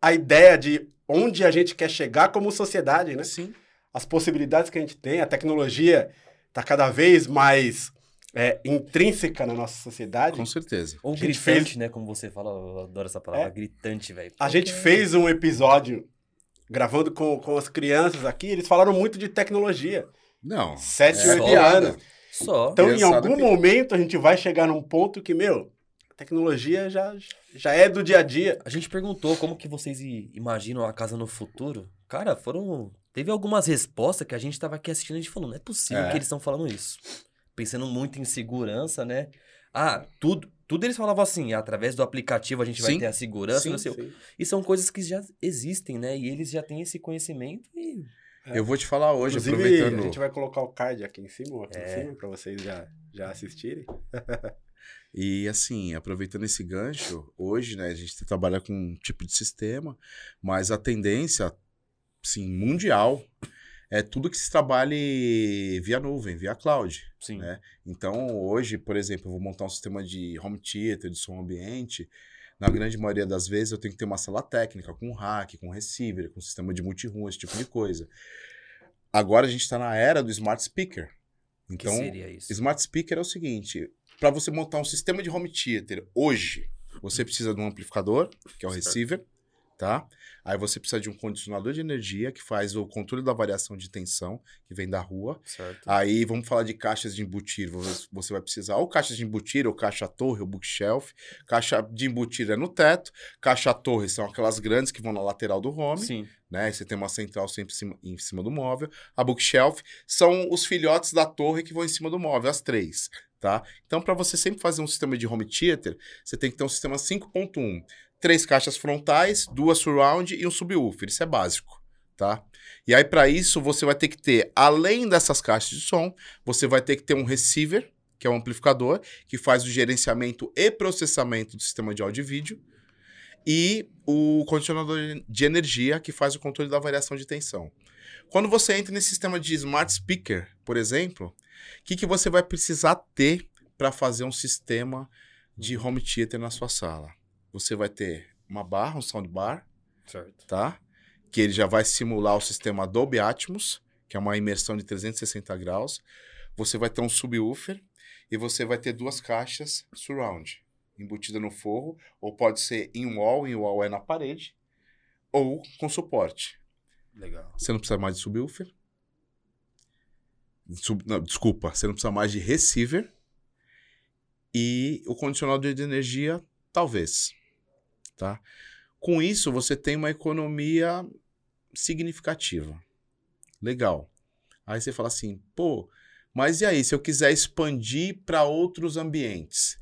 a ideia de onde a gente quer chegar como sociedade, né? Sim. As possibilidades que a gente tem, a tecnologia está cada vez mais é, intrínseca na nossa sociedade. Com certeza. Ou A gente gritante, fez- né? Como você fala, eu adoro essa palavra, É. gritante, velho. A gente fez um episódio gravando com, com as crianças aqui, eles falaram muito de tecnologia. Não. Sete, é oito anos. Só. Então, em algum que- momento, a gente vai chegar num ponto que, meu, a tecnologia já, já é do dia a dia. A gente perguntou como que vocês imaginam a casa no futuro. Cara, foram. Teve algumas respostas que a gente tava aqui assistindo e a gente falou, não é possível É. que eles estão falando isso. Pensando muito em segurança, né? Ah, tudo. Tudo eles falavam assim, através do aplicativo a gente vai Sim. ter a segurança, Sim, não sei o- E são coisas que já existem, né? E eles já têm esse conhecimento e. É. Eu vou te falar hoje, Inclusive, aproveitando. a gente vai colocar o card aqui em cima, aqui É. em cima, para vocês já, já assistirem. E assim, aproveitando esse gancho, hoje, né, a gente trabalha com um tipo de sistema, mas a tendência, sim, mundial, é tudo que se trabalhe via nuvem, via cloud. Sim. né? Então, hoje, por exemplo, eu vou montar um sistema de home theater, de som ambiente. Na grande maioria das vezes, eu tenho que ter uma sala técnica com rack, com receiver, com sistema de multi-room, esse tipo de coisa. Agora a gente está na era do smart speaker. O que Então, seria isso? Smart Speaker é o seguinte: para você montar um sistema de home theater hoje, você precisa de um amplificador, que é o receiver, tá? Aí você precisa de um condicionador de energia que faz o controle da variação de tensão que vem da rua. Certo. Aí vamos falar de caixas de embutir. Você vai precisar ou caixas de embutir, ou caixa torre, ou bookshelf. Caixa de embutir é no teto. Caixa torre são aquelas grandes que vão na lateral do home Sim. né? Você tem uma central sempre em cima, em cima do móvel. A bookshelf são os filhotes da torre que vão em cima do móvel, as três, tá? Então, para você sempre fazer um sistema de home theater, você tem que ter um sistema 5.1. Três caixas frontais, duas surround e um subwoofer. Isso é básico, tá? E aí, para isso, você vai ter que ter, além dessas caixas de som, você vai ter que ter um receiver, que é um amplificador, que faz o gerenciamento e processamento do sistema de áudio e vídeo e o condicionador de energia que faz o controle da variação de tensão. Quando você entra nesse sistema de smart speaker, por exemplo, o que, que você vai precisar ter para fazer um sistema de home theater na sua sala? Você vai ter uma barra, um soundbar, Certo. tá? Que ele já vai simular o sistema Dolby Atmos, que é uma imersão de 360 graus. Você vai ter um subwoofer e você vai ter duas caixas surround embutida no forro, ou pode ser in wall, in wall é na parede, ou com suporte. Legal. Você não precisa mais de subwoofer. Sub, não, desculpa, você não precisa mais de receiver. E o condicionador de energia, talvez. Tá? Com isso, você tem uma economia significativa. Legal. Aí você fala assim, pô, mas e aí, se eu quiser expandir para outros ambientes?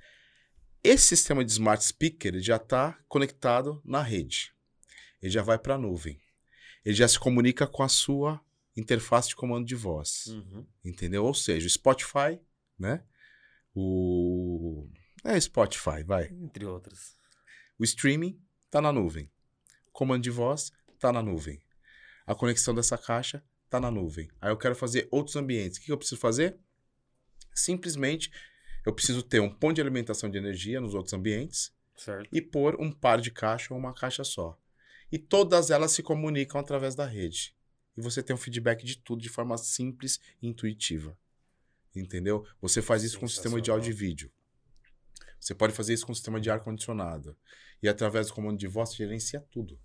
Esse sistema de smart speaker já está conectado na rede. Ele já vai para a nuvem. Ele já se comunica com a sua interface de comando de voz. Uhum. Entendeu? Ou seja, o Spotify, né? O. É Spotify, vai. Entre outras. O streaming tá na nuvem. Comando de voz tá na nuvem. A conexão dessa caixa tá na nuvem. Aí eu quero fazer outros ambientes. O que eu preciso fazer? Simplesmente eu preciso ter um ponto de alimentação de energia nos outros ambientes Certo. e pôr um par de caixa ou uma caixa só. E todas elas se comunicam através da rede. E você tem um feedback de tudo de forma simples e intuitiva. Entendeu? Você faz isso com o sistema de áudio e vídeo. Você pode fazer isso com o sistema de ar-condicionado. E através do comando de voz, você gerencia tudo.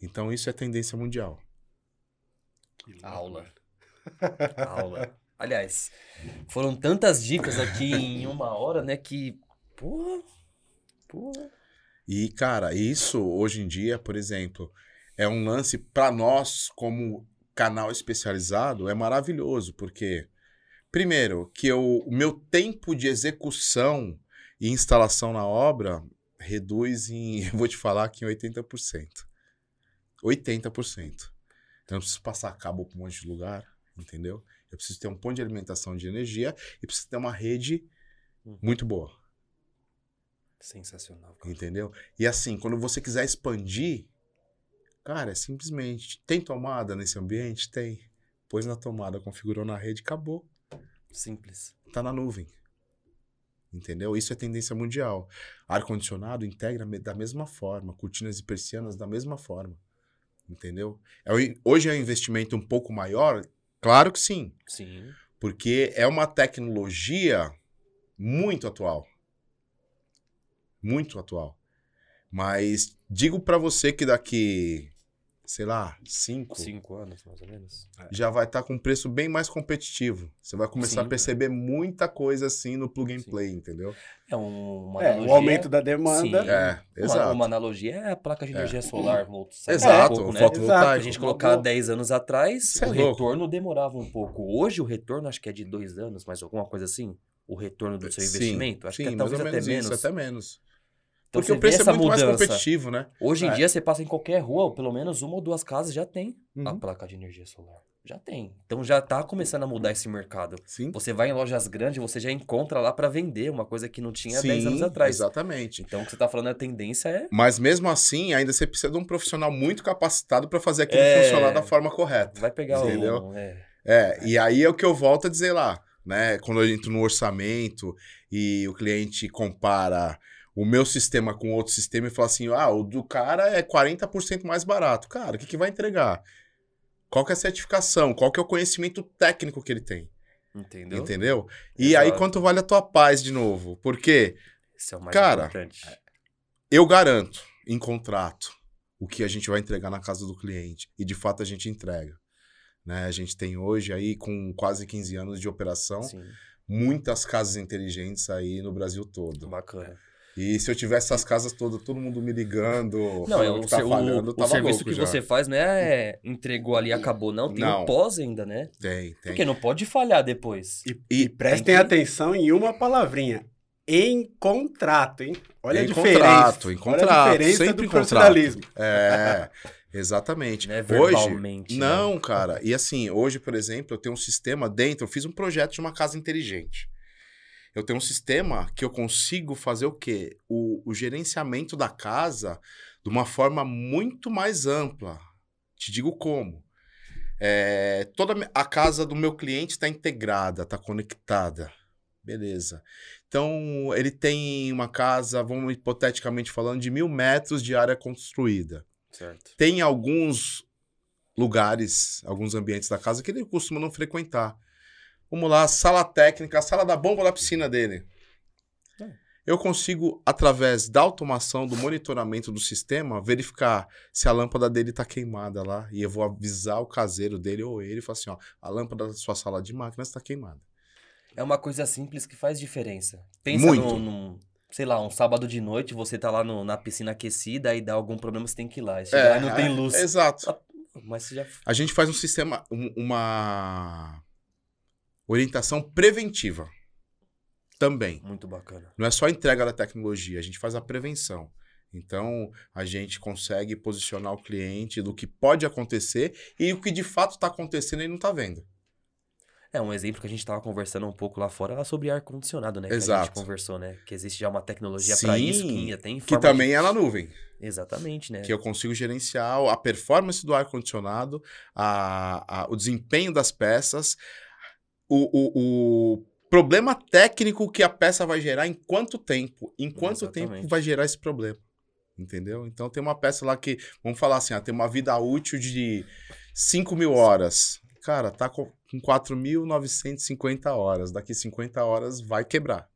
Então, isso é tendência mundial. Aula. Aula. Aliás, foram tantas dicas aqui em uma hora, né? Que. Porra. Porra. E, cara, isso hoje em dia, por exemplo, é um lance para nós, como canal especializado, é maravilhoso, porque, primeiro, que eu, o meu tempo de execução e instalação na obra reduz em, eu vou te falar aqui, em 80%. 80%. Então eu preciso passar cabo para um monte de lugar, entendeu? Eu preciso ter um ponto de alimentação de energia e preciso ter uma rede Uhum. muito boa. Sensacional, cara. Entendeu? E assim, quando você quiser expandir, cara, é simplesmente. Tem tomada nesse ambiente? Tem. Pôs na tomada, configurou na rede, acabou. Simples. Tá na nuvem. Entendeu? Isso é tendência mundial. Ar-condicionado integra da mesma forma, cortinas e persianas da mesma forma. Entendeu? É hoje é um investimento um pouco maior? Claro que sim. Sim. Porque é uma tecnologia muito atual. Muito atual. Mas digo pra você que daqui, sei lá, cinco, Cinco anos, mais ou menos. já vai estar com um preço bem mais competitivo. Você vai começar Sim. a perceber muita coisa assim no plug and Sim. play, entendeu? É um, uma É, analogia. o aumento da demanda. Sim. É, Uma, exato. uma analogia é a placa de energia solar. vou sair Exato, um pouco, o né? fotovoltaico. A gente colocar 10 anos atrás, Cê é o louco. retorno demorava um pouco. Hoje o retorno acho que é de dois anos, mas alguma coisa assim. O retorno do seu Sim, investimento. Acho sim, que é mais talvez até menos menos. isso, até menos. Então Porque o preço é muito mais mudança. competitivo, né? Hoje em É. dia você passa em qualquer rua, pelo menos uma ou duas casas já tem a Uhum. placa de energia solar. Já tem. Então já tá começando a mudar esse mercado. Sim. Você vai em lojas grandes, você já encontra lá para vender uma coisa que não tinha Sim, 10 anos atrás. Exatamente. Então o que você tá falando, a tendência é Mas mesmo assim, ainda você precisa de um profissional muito capacitado para fazer aquilo É. funcionar da forma correta. vai pegar Entendeu? o é, É, e aí é o que eu volto a dizer lá, né? Quando eu entro no orçamento e o cliente compara o meu sistema com outro sistema e fala assim: ah, o do cara é 40% mais barato. Cara, o que, que vai entregar? Qual que é a certificação? Qual que é o conhecimento técnico que ele tem? entendeu? Entendeu? E aí, Exato. quanto vale a tua paz de novo? Porque Esse é o mais Cara, importante. eu garanto em contrato o que a gente vai entregar na casa do cliente. E de fato a gente entrega. Né? A gente tem hoje aí, com quase 15 anos de operação, Sim, muitas casas inteligentes aí no Brasil todo. bacana. E se eu tivesse essas casas todas, todo mundo me ligando, Não, é falando o, que tá seu- falhando, eu o tava serviço louco que já. você faz não é entregou ali e acabou, não. Tem Não. o pós ainda, né? Tem, tem. Porque não pode falhar depois. E, E prestem tem que- atenção em uma palavrinha. Em contrato, hein? Olha a Em diferença. contrato, em Olha contrato, a diferença sempre do em contrato. profissionalismo. É, exatamente. Né? Hoje, Verbalmente. né? Não, cara. E assim, hoje, por exemplo, eu tenho um sistema dentro, eu fiz um projeto de uma casa inteligente. Eu tenho um sistema que eu consigo fazer o quê? O, o gerenciamento da casa de uma forma muito mais ampla. Te digo como. É, toda a casa do meu cliente está integrada, está conectada. Beleza. Então, ele tem uma casa, vamos hipoteticamente falando, de mil metros de área construída Certo. tem alguns lugares, alguns ambientes da casa que ele costuma não frequentar. Vamos lá, sala técnica, a sala da bomba da piscina dele. É. Eu consigo, através da automação, do monitoramento do sistema, verificar se a lâmpada dele está queimada lá. E eu vou avisar o caseiro dele ou ele e falar assim: ó, a lâmpada da sua sala de máquinas está queimada. É uma coisa simples que faz diferença. Pensa Muito. num, sei lá, um sábado de noite, você tá lá no- na piscina aquecida, aí dá algum problema, você tem que ir lá. E chega lá e não tem luz. Exato. Mas você já. A gente faz um sistema, um- uma orientação preventiva também. Muito bacana. Não é só a entrega da tecnologia, a gente faz a prevenção. Então, a gente consegue posicionar o cliente do que pode acontecer e o que de fato está acontecendo ele não está vendo. É um exemplo que a gente tava conversando um pouco lá fora era sobre ar-condicionado, né? Que a Exato. gente conversou, né? Que existe já uma tecnologia Sim, isso, que ainda tem Que também de... é na nuvem. Exatamente, né? Que eu consigo gerenciar a performance do ar-condicionado, a- a- o desempenho das peças, o, o- o problema técnico que a peça vai gerar em quanto tempo. Em quanto tempo Exatamente. vai gerar esse problema. Entendeu? Então tem uma peça lá que, vamos falar assim, ah, tem uma vida útil de 5 mil horas. Cara, tá com com 4.950 horas. Daqui 50 horas vai quebrar.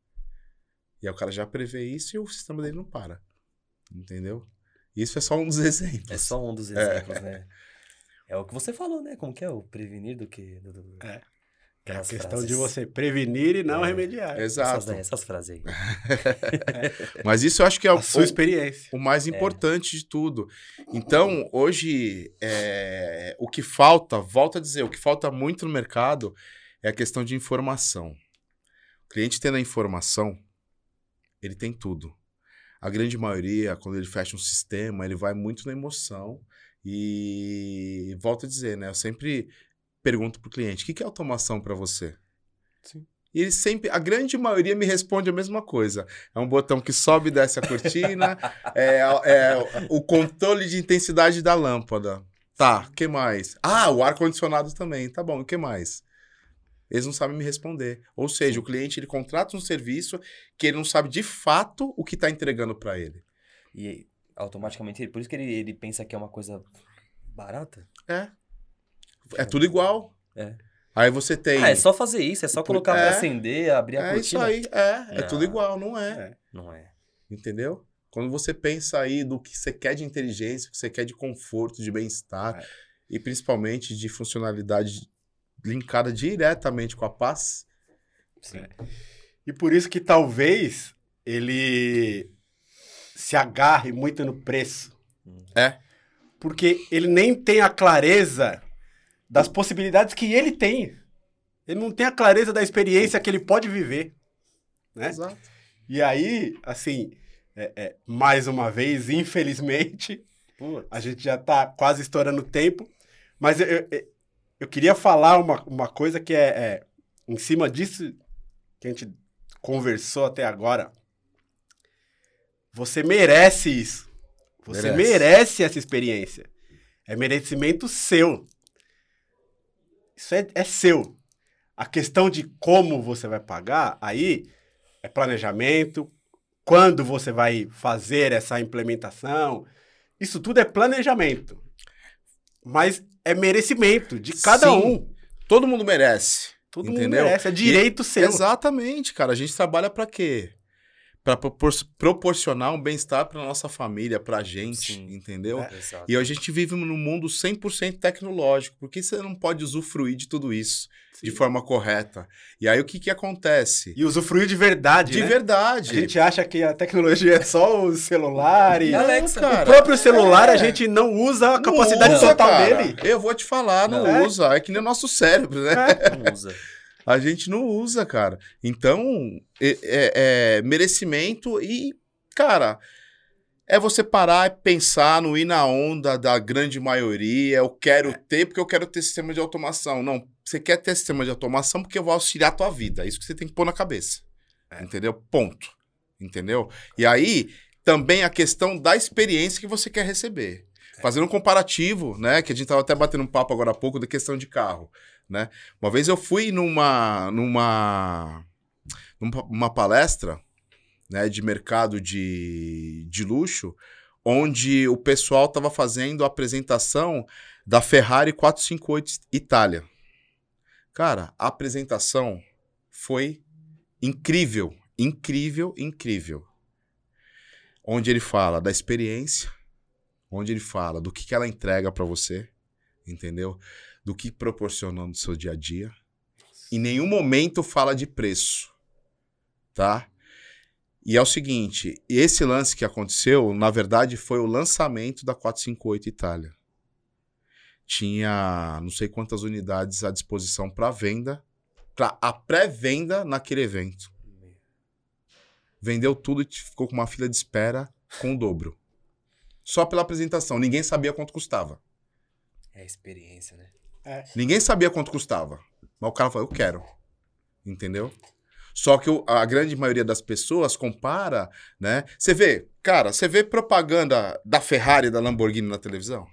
E aí o cara já prevê isso e o sistema dele não para. Entendeu? Isso é só um dos exemplos. É só um dos exemplos, né? É o que você falou, né? Como que é o prevenir do que. Do, do... É. É a questão frases. de você prevenir e não É. remediar. Essas, Exato. daí, essas frases aí. Mas isso eu acho que é o, A sua experiência. o mais importante de tudo. Então, hoje, é, o que falta, volto a dizer, o que falta muito no mercado é a questão de informação. O cliente tendo a informação, ele tem tudo. A grande maioria, quando ele fecha um sistema, ele vai muito na emoção. E volto a dizer, né? Eu sempre pergunto pro cliente: o que que é automação para você? Sim. E ele sempre, a grande maioria me responde a mesma coisa. É um botão que sobe e desce a cortina, é, é o controle de intensidade da lâmpada. Tá, o que mais? Ah, o ar-condicionado também. Tá bom, o que mais? Eles não sabem me responder. Ou seja, o cliente ele contrata um serviço que ele não sabe de fato o que está entregando para ele. E automaticamente, por isso que ele, ele pensa que é uma coisa barata. É. É tudo igual. É. Aí você tem. Ah, é só fazer isso, é só colocar É. pra acender, abrir a É isso cortina. aí. É, é Não. tudo igual, não é. É. Não é. Entendeu? Quando você pensa aí do que você quer de inteligência, o que você quer de conforto, de bem-estar É. e principalmente de funcionalidade linkada diretamente com a paz, Sim. E por isso que talvez ele se agarre muito no preço. É. Porque ele nem tem a clareza das possibilidades que ele tem. Ele não tem a clareza da experiência que ele pode viver. Né? Exato. E aí, assim, é- é, mais uma vez, infelizmente, a gente já tá quase estourando o tempo. Mas eu, eu, eu queria falar uma, uma coisa que é, é, em cima disso que a gente conversou até agora. Você merece isso. Você Merece. merece, essa experiência. É merecimento seu. Isso é, é seu. A questão de como você vai pagar, aí é planejamento, quando você vai fazer essa implementação. Isso tudo é planejamento. Mas é merecimento de cada Sim. um. Todo mundo merece. Todo mundo Entendeu? merece. É direito seu. Exatamente, cara. A gente trabalha pra quê? Pra propor- proporcionar um bem-estar pra nossa família, pra gente, Sim. entendeu? É. E a gente vive num mundo 100% tecnológico. Por que você não pode usufruir de tudo isso de Sim. forma correta? E aí o que que acontece? E usufruir de verdade, De né? verdade. A gente acha que a tecnologia é só o celular e... Alexa, cara. o próprio celular é. a gente não usa a Não capacidade usa, total cara. dele. Eu vou te falar, não, Não. usa. É que nem o nosso cérebro, né? Não usa. A gente não usa, cara. Então, é, é- é merecimento e, cara, é você parar e pensar no ir na onda da grande maioria. Eu quero ter porque eu quero ter sistema de automação. Não, você quer ter sistema de automação porque eu vou auxiliar a tua vida. É isso que você tem que pôr na cabeça. Entendeu? Ponto. Entendeu? E aí, também a questão da experiência que você quer receber. Fazendo um comparativo, né? Que a gente tava até batendo um papo agora há pouco da questão de carro, né? Uma vez eu fui numa numa numa uma palestra, né, de mercado de, de luxo, onde o pessoal estava fazendo a apresentação da Ferrari 458 Itália. Cara, a apresentação foi incrível, incrível, incrível. Onde ele fala da experiência, onde ele fala do que, que ela entrega para você, entendeu? Do que proporcionou no seu dia a dia. Em nenhum momento fala de preço, tá? E é o seguinte, esse lance que aconteceu, na verdade, foi o lançamento da 458 Itália. Tinha não sei quantas unidades à disposição para venda, para a pré-venda naquele evento. Vendeu tudo e ficou com uma fila de espera com o dobro. Só pela apresentação. Ninguém sabia quanto custava. É a experiência, né? Ninguém sabia quanto custava. Mas o cara falou, eu quero. Entendeu? Só que a grande maioria das pessoas compara, né? Você vê, cara, você vê propaganda da Ferrari e da Lamborghini na televisão?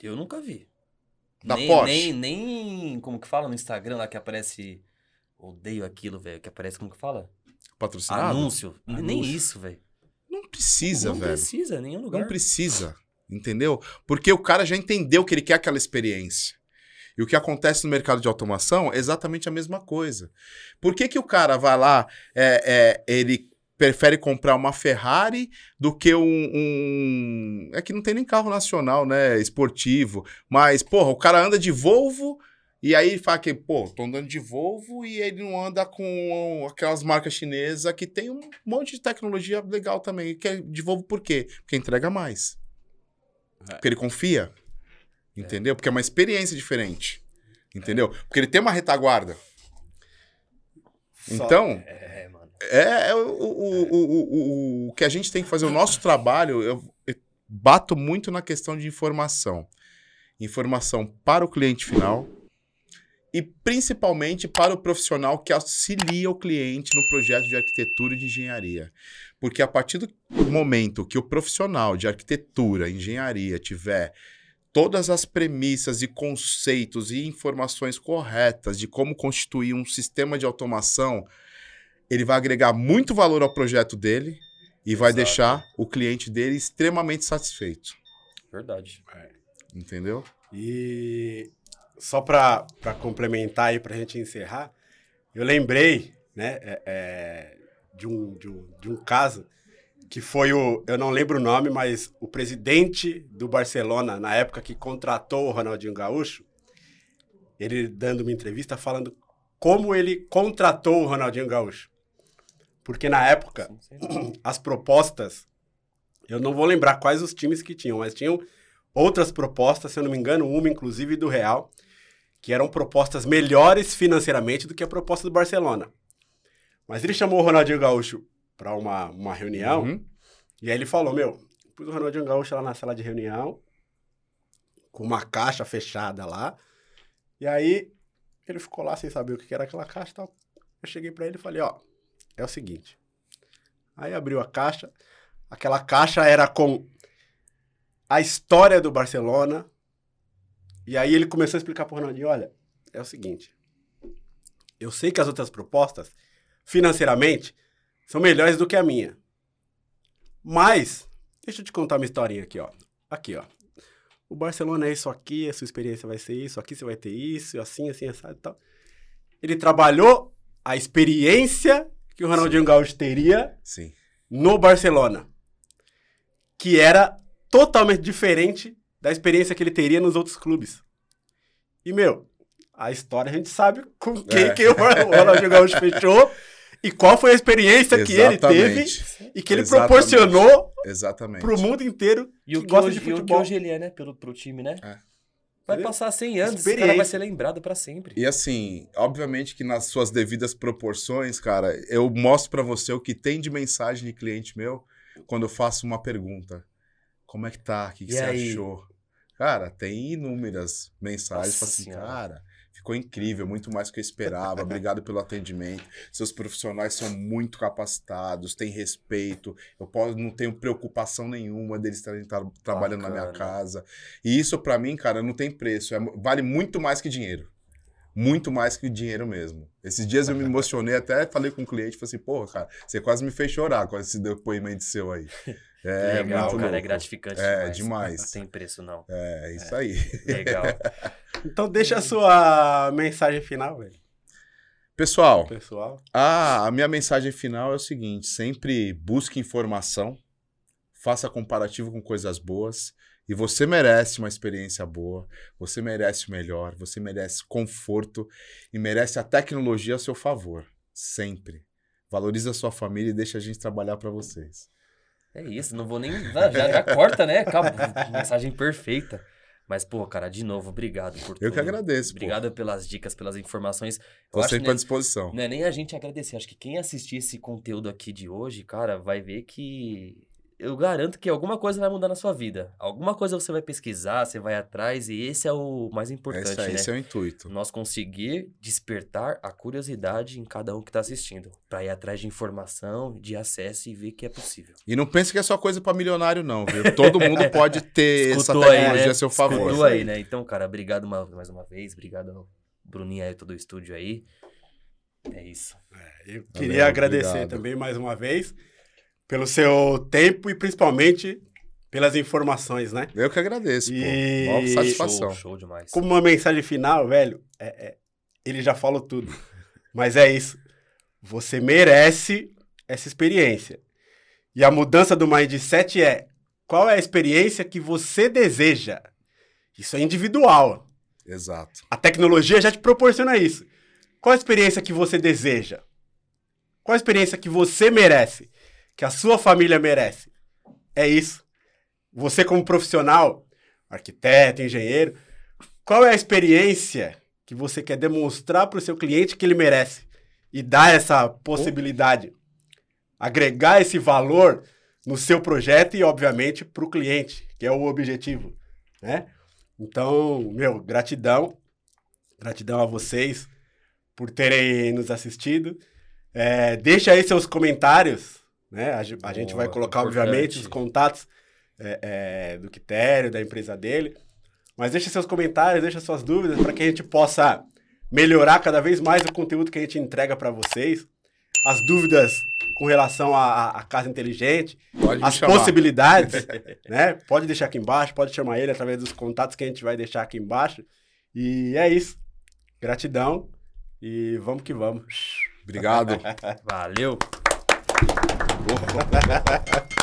Eu nunca vi. Da nem, Porsche? Nem, nem, como que fala no Instagram lá que aparece... Odeio aquilo, velho. Que aparece, como que fala? Patrocinado? Anúncio. Nem Anúncio. isso, velho. Não precisa, Não velho. precisa, em nenhum lugar. Não precisa, entendeu? Porque o cara já entendeu que ele quer aquela experiência. E o que acontece no mercado de automação é exatamente a mesma coisa. Por que, que o cara vai lá, é, é, ele prefere comprar uma Ferrari do que um, um- É que não tem nem carro nacional, né? Esportivo. Mas, porra, o cara anda de Volvo e aí fala que, pô, tô andando de Volvo e ele não anda com aquelas marcas chinesas que tem um monte de tecnologia legal também. Que é de Volvo por quê? Porque entrega mais. É. Porque ele confia. Entendeu? Porque é uma experiência diferente. Entendeu? Porque ele tem uma retaguarda. Só- Então, É, mano. é, é o, o, o, o, o que a gente tem que fazer. O nosso trabalho, eu, eu bato muito na questão de informação. Informação para o cliente final e principalmente para o profissional que auxilia o cliente no projeto de arquitetura e de engenharia. Porque a partir do momento que o profissional de arquitetura, engenharia tiver todas as premissas e conceitos e informações corretas de como constituir um sistema de automação, ele vai agregar muito valor ao projeto dele e vai Exato. deixar o cliente dele extremamente satisfeito. Verdade. Entendeu? E só para complementar aí, para a gente encerrar, eu lembrei né, é, é, de, um, de, um, de um caso que foi o, eu não lembro o nome, mas o presidente do Barcelona, na época que contratou o Ronaldinho Gaúcho, ele dando uma entrevista falando como ele contratou o Ronaldinho Gaúcho. Porque na época, as propostas, eu não vou lembrar quais os times que tinham, mas tinham outras propostas, se eu não me engano, uma inclusive do Real, que eram propostas melhores financeiramente do que a proposta do Barcelona. Mas ele chamou o Ronaldinho Gaúcho para uma, uma reunião, Uhum. e aí ele falou, meu, pus o Ronaldinho Gaúcho lá na sala de reunião, com uma caixa fechada lá, e aí ele ficou lá sem saber o que era aquela caixa e tal. Eu cheguei para ele e falei, ó, é o seguinte. Aí abriu a caixa, aquela caixa era com a história do Barcelona, e aí ele começou a explicar pro Ronaldinho, olha, é o seguinte, eu sei que as outras propostas, financeiramente, são melhores do que a minha. Mas, deixa eu te contar uma historinha aqui, ó. Aqui, ó. O Barcelona é isso aqui, a sua experiência vai ser isso, aqui você vai ter isso, assim, assim, assado e tal. Ele trabalhou a experiência que o Ronaldinho Gaúcho teria Sim. no Barcelona, que era totalmente diferente da experiência que ele teria nos outros clubes. E, meu, a história a gente sabe com quem É. que o Ronaldinho Gaúcho fechou e qual foi a experiência que ele teve Exatamente. e que ele Exatamente. proporcionou Exatamente. pro mundo inteiro E o que que, gosta hoje, de e o que futebol. hoje ele é, né? Pelo, pro time, né? É. Vai Entendeu? passar 100 anos, esse cara vai ser lembrado pra sempre. E assim, obviamente que nas suas devidas proporções, cara, eu mostro pra você o que tem de mensagem de cliente meu quando eu faço uma pergunta. Como é que tá? O que, que você aí? achou? Cara, tem inúmeras mensagens. Nossa assim, Senhora. cara, ficou incrível, muito mais do que eu esperava. Obrigado pelo atendimento. Seus profissionais são muito capacitados, têm respeito. Eu posso, não tenho preocupação nenhuma deles estarem tra- trabalhando na minha Bacana. casa. E isso, pra mim, cara, não tem preço. É vale muito mais que dinheiro. Muito mais que dinheiro mesmo. Esses dias eu me emocionei, até falei com o cliente, falei assim, porra, cara, você quase me fez chorar com esse depoimento seu aí. É, Legal, muito cara, é louco. gratificante É, demais. demais. Não tem preço, não. É, isso aí. Legal. Então deixa a sua mensagem final, velho. Pessoal, Pessoal. a, a minha mensagem final é o seguinte: sempre busque informação, faça comparativo com coisas boas, e você merece uma experiência boa, você merece o melhor, você merece conforto e merece a tecnologia a seu favor. Sempre. Valorize a sua família e deixa a gente trabalhar para vocês. É isso, não vou nem. Já, já, corta, né? Acabou. Mensagem perfeita. Mas, pô, cara, de novo, obrigado por tudo. Eu que agradeço, pô. Obrigado pelas dicas, pelas informações. Acho sempre que à disposição. Não é nem a gente agradecer. Acho que quem assistir esse conteúdo aqui de hoje, cara, vai ver que. Eu garanto que alguma coisa vai mudar na sua vida. Alguma coisa você vai pesquisar, você vai atrás, e esse é o mais importante, Esse, aí, né? esse é o intuito. Nós conseguir despertar a curiosidade em cada um que está assistindo. Pra ir atrás de informação, de acesso e ver que é possível. E não pense que é só coisa para milionário, não, viu? Todo mundo pode ter essa Escutou aí, tecnologia né? a seu favor. Escutou aí, né? Então, cara, obrigado mais uma vez. Obrigado ao Bruninho aí, todo o estúdio aí. É isso. Eu queria agradecer obrigado. também mais uma vez pelo seu tempo e principalmente pelas informações, né? Eu que agradeço, E- pô. Mó satisfação. Show, show demais. Como uma mensagem final, velho, é- é- ele já falou tudo. Mas é isso. Você merece essa experiência. E a mudança do mindset é qual é a experiência que você deseja. Isso é individual. Exato. A tecnologia já te proporciona isso. Qual a experiência que você deseja? Qual a experiência que você merece? Que a sua família merece? É isso. Você, como profissional, arquiteto, engenheiro, qual é a experiência que você quer demonstrar para o seu cliente que ele merece? E dar essa possibilidade. Agregar esse valor no seu projeto e, obviamente, para o cliente, que é o objetivo. Né? Então, meu, gratidão. Gratidão a vocês por terem nos assistido. É, deixa aí seus comentários, né? A, a gente vai colocar, importante. obviamente, os contatos é, é, do Quitério, da empresa dele. Mas deixa seus comentários, deixa suas dúvidas para que a gente possa melhorar cada vez mais o conteúdo que a gente entrega para vocês. As dúvidas com relação à, casa inteligente, pode as possibilidades, né? Pode deixar aqui embaixo, pode chamar ele através dos contatos que a gente vai deixar aqui embaixo. E é isso. Gratidão e vamos que vamos. Obrigado. Valeu. Whoa.